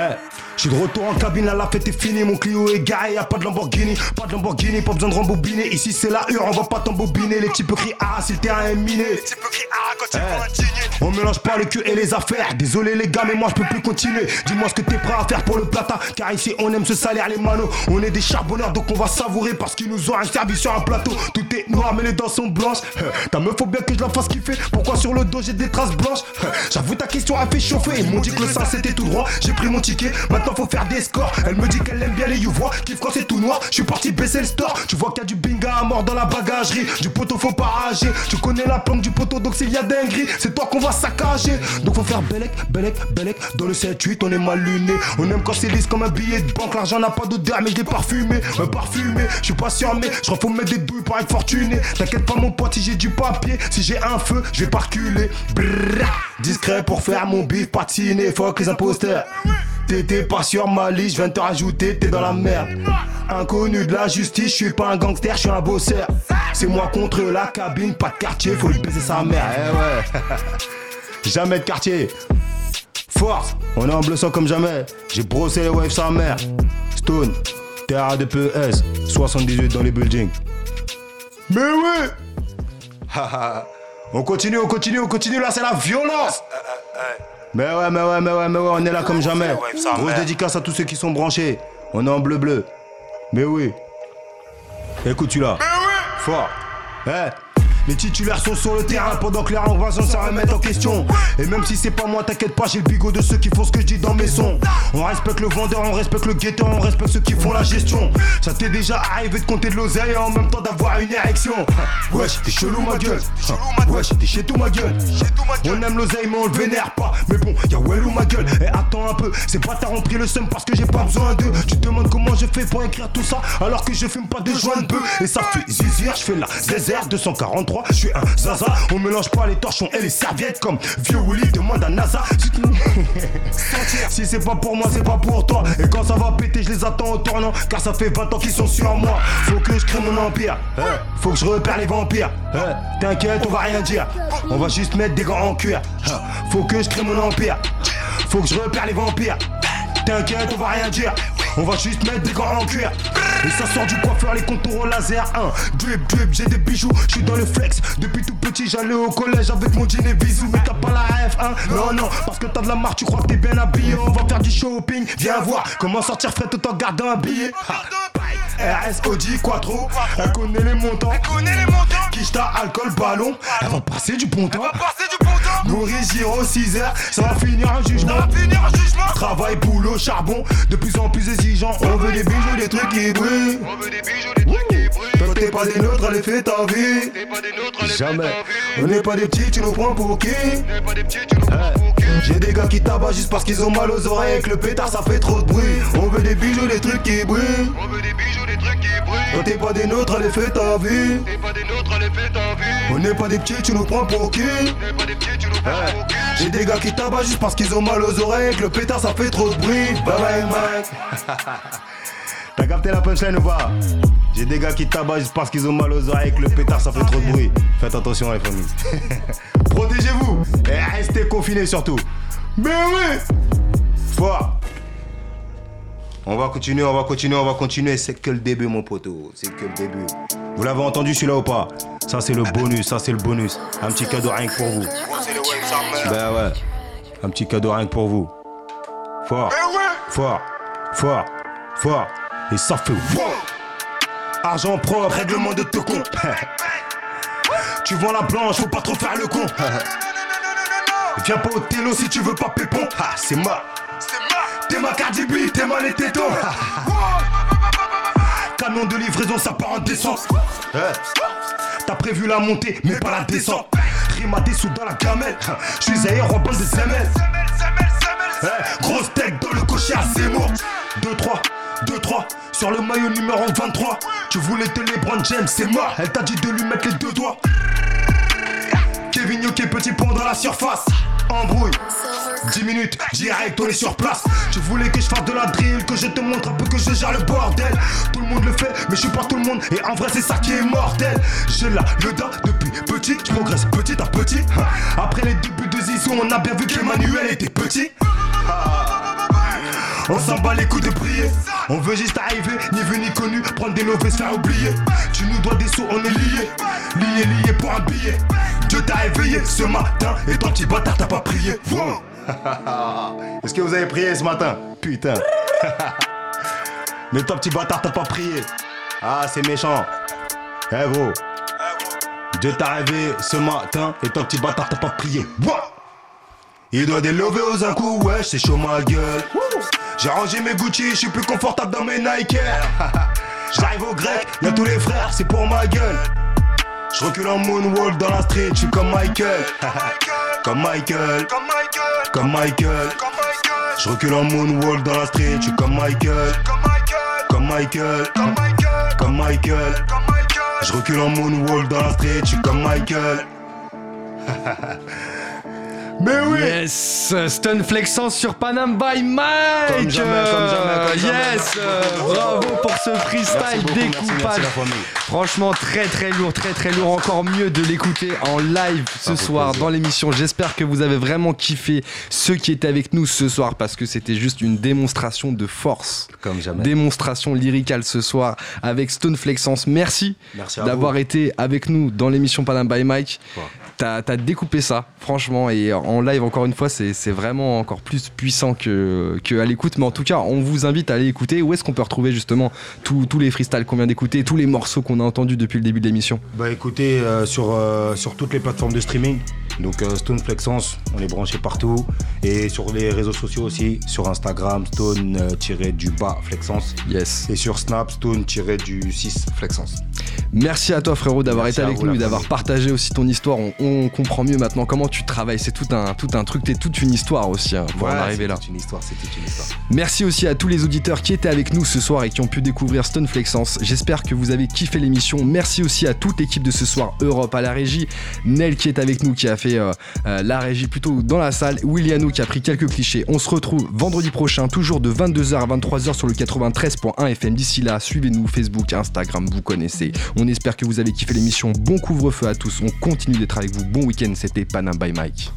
je suis de retour en cabine, là la fête est finie, mon Clio est garé, y'a pas de Lamborghini, pas de Lamborghini, pas besoin de rembobiner. Ici c'est la hure, on va pas t'embobiner, les types crient ah si le terrain est miné. Tu peux crier ah quand tu Eh, vois un dîner. On mélange pas le cul et les affaires. Désolé les gars, mais moi je peux plus continuer. Dis-moi ce que t'es prêt à faire pour le plata. Car ici on aime se salir les manos. On est des charbonneurs donc on va savourer parce qu'ils nous ont un servi sur un plateau. Tout est noir mais les dents sont blanches. Eh, Ta meuf faut bien que je la fasse kiffer. Pourquoi sur le dos j'ai des traces blanches? Eh, J'avoue ta question a fait chauffer. Ils m'ont dit que le sein c'était tout droit. J'ai pris mon ticket. Maintenant faut faire des scores. Elle me dit qu'elle aime bien les youvois. Kiffe quand c'est tout noir. Je suis parti baisser le store. Tu vois qu'il y a du binga à mort dans la bagagerie. Du poteau faut pas rager. Tu connais la planque du poteau donc s'il y a dinguerie, c'est toi qu'on va saccager. Donc faut faire belek, belek, belek. Dans le 7-8, on est mal luné. On aime quand c'est lisse comme un billet de banque. L'argent n'a pas d'odeur, mais je l'ai parfumé. Euh, parfumé, je suis patient, mais je faut mettre des douilles pour être fortuné. T'inquiète pas, mon pote, si j'ai du papier, si j'ai un feu, je vais pas reculer. Brrr, discret pour faire mon bif, patiner. Fuck les imposteurs. T'étais pas sur ma liste, je viens de te rajouter, t'es dans la merde. Inconnu de la justice, je suis pas un gangster, je suis un bosseur. C'est moi contre la cabine, pas de quartier, faut lui baiser sa mère. Eh ouais. jamais de quartier. Force, on est en bleu sang comme jamais. J'ai brossé les waves sa mère. Stone, terre de PS, 78 dans les buildings. Mais oui On continue, on continue, on continue, là c'est la violence Mais ouais, mais ouais, mais ouais, mais ouais, on est là comme jamais. Grosse dédicace à tous ceux qui sont branchés. On est en bleu bleu. Mais oui. Écoute tu là. Fort. Eh. Les titulaires sont sur le terrain pendant que les renvoiements se remettent en question. Et même si c'est pas moi, t'inquiète pas, j'ai le bigot de ceux qui font ce que je dis dans mes sons. On respecte le vendeur, on respecte le guetteur, on respecte ceux qui font la gestion. Ça t'est déjà arrivé de compter de l'oseille et en même temps d'avoir une érection. Wesh, t'es chelou ma gueule. Wesh, t'es chez tout ma gueule. On aime l'oseille mais on le vénère pas. Mais bon, y'a Wellou ma gueule. Et attends un peu. C'est pas t'as rempli le seum parce que j'ai pas besoin d'eux. Tu te demandes comment je fais pour écrire tout ça alors que je fume pas de joint de bœuf. Et ça fait zizir, je fais la ZR 243. Je suis un zaza. On mélange pas les torchons et les serviettes comme vieux Willy demande à NASA. Si c'est pas pour moi, c'est pas pour toi. Et quand ça va péter, je les attends au tournant. Car ça fait 20 ans qu'ils sont sur moi. Faut que je crée mon empire. hein? Faut que je repère les vampires. hein? T'inquiète, on va rien dire. On va juste mettre des gants en cuir. hein? Faut que je crée mon empire. Faut que je repère les vampires. T'inquiète, on va rien dire. On va juste mettre des gants en cuir. Et ça sort du coiffeur, les contours au laser. Hein. Drip, drip, j'ai des bijoux, je suis dans le flex. Depuis tout petit, j'allais au collège avec mon jean et bisous. Mais t'as pas la ref, hein? Non, non, parce que t'as de la marque, tu crois que t'es bien habillé. On va faire du shopping, viens voir comment sortir frais tout en gardant un billet. Ha. RS Audi Quattro, elle connaît les montants. Kishta, alcool, ballon, elle va passer du bon temps. Maurice Giro, 6 heures, ça va finir un jugement. Travail, boulot, charbon, de plus en plus exigeant. On veut des bijoux, des trucs qui brillent. Toi t'es pas des nôtres, allez fais ta vie. Jamais. On n'est pas des petits, tu nous prends pour qui? J'ai des gars qui tabassent juste parce qu'ils ont mal aux oreilles que le pétard ça fait trop de bruit. On veut des bijoux, des trucs qui brillent. Toi t'es pas des nôtres, allez fais ta vie. On n'est pas des petits, tu nous prends pour qui? J'ai des gars qui tabassent juste parce qu'ils ont mal aux oreilles que le pétard ça fait trop de bruit. Bye bye Mike. T'as capté la punchline ou pas J'ai des gars qui tabassent juste parce qu'ils ont mal aux oreilles que le pétard ça fait trop de bruit. Faites attention les familles. Protégez-vous et restez confinés surtout. Mais oui Fort on va continuer, on va continuer, on va continuer. C'est que le début, mon poteau. C'est que le début. Vous l'avez entendu celui-là ou pas Ça, c'est le bonus. Ça, c'est le bonus. Un petit cadeau rien que pour vous. Ben ouais. Un petit cadeau rien que pour vous. Fort. Fort. Fort. Fort. Et ça fait wow. Argent propre, règlement de te con. tu vends la blanche, faut pas trop faire le con. Viens pas au télo si tu veux pas pépon. Ah, c'est ma. T'es ma Cardi B, t'es ma les tétons. Camion de livraison, ça part en descente. T'as prévu la montée, mais pas la descente. Des sous dans la gamelle. Je suis ailleurs en bande de semelles. Grosse tête dans le cocher à Zemmour. 2-3, 2-3, sur le maillot numéro 23. Tu voulais te les James, c'est mort. Elle t'a dit de lui mettre les deux doigts. Kevin Yoke, petit pont dans la surface. Embrouille. 10 minutes, direct, on est sur place. Tu voulais que je fasse de la drill, que je te montre un peu que je gère le bordel. Tout le monde le fait, mais je suis pas tout le monde. Et en vrai, c'est ça qui est mortel. J'ai là le dos depuis petit, je progresse petit à petit. Après les débuts de Zizou, on a bien vu qu'Emmanuel était petit. On s'en bat les coups de briller. On veut juste arriver, ni vu ni connu, prendre des se faire oublier. Tu nous dois des sous, on est liés. Liés, liés pour un billet. Dieu t'a éveillé ce matin et ton petit bâtard t'as pas prié. Est-ce que vous avez prié ce matin? Putain. Mais ton petit bâtard t'as pas prié. Ah, c'est méchant. Eh gros. Dieu t'a réveillé ce matin et ton petit bâtard t'as pas prié. Il doit lovés aux un coup, ouais, c'est chaud ma gueule. J'ai rangé mes Gucci, je suis plus confortable dans mes Nike. J'arrive au grec, y'a tous les frères, c'est pour ma gueule. Je recule en moonwalk dans la street, je suis comme Michael. comme Michael. Comme Michael. Je recule en moonwalk dans la street, je suis comme Michael. Comme Michael. Comme Michael. Je recule en moonwalk dans la street, je suis comme Michael. Mais oui Yes Stun flexant sur Panam by Mike Comme jamais, comme jamais, comme jamais. Yes euh, Bravo pour ce freestyle découpage. Franchement très très lourd, très très lourd Encore mieux de l'écouter en live ce soir plaisir. dans l'émission J'espère que vous avez vraiment kiffé ceux qui étaient avec nous ce soir Parce que c'était juste une démonstration de force Comme jamais. Démonstration lyricale ce soir avec Stone Flexence Merci, Merci d'avoir été avec nous dans l'émission Panam by Mike Ouais. T'as as découpé ça, franchement, et en live, encore une fois, c'est vraiment encore plus puissant que, que à l'écoute. Mais en tout cas, on vous invite à aller écouter. Où est-ce qu'on peut retrouver justement tous tous les freestyles qu'on vient d'écouter, tous les morceaux qu'on a entendus depuis le début de l'émission? Bah écoutez, euh, sur, euh, sur toutes les plateformes de streaming, donc euh, Stone Flexence, on est branché partout. Et sur les réseaux sociaux aussi, sur Instagram, Stone-du-bas Flexence. Yes. Et sur Snap, Stone-du-6 Flexence. Merci à toi frérot d'avoir été avec nous et d'avoir partagé aussi ton histoire. On, on comprend mieux maintenant comment tu travailles. C'est tout un, tout un truc, t'es toute une histoire aussi hein, pour en arriver là. toute une histoire, c'est toute une histoire. Merci aussi à tous les auditeurs qui étaient avec nous ce soir et qui ont pu découvrir Stone Flexence. J'espère que vous avez kiffé l'émission. Merci aussi à toute l'équipe de ce soir Europe à la régie. Nel qui est avec nous, qui a fait euh, euh, la régie plutôt dans la salle. Williano qui a pris quelques clichés. On se retrouve vendredi prochain, toujours de 22h à 23h sur le 93.1 FM. D'ici là, suivez-nous Facebook, Instagram, vous connaissez. On espère que vous avez kiffé l'émission. Bon couvre-feu à tous. On continue d'être avec vous. Bon week-end. C'était Panam by Mike.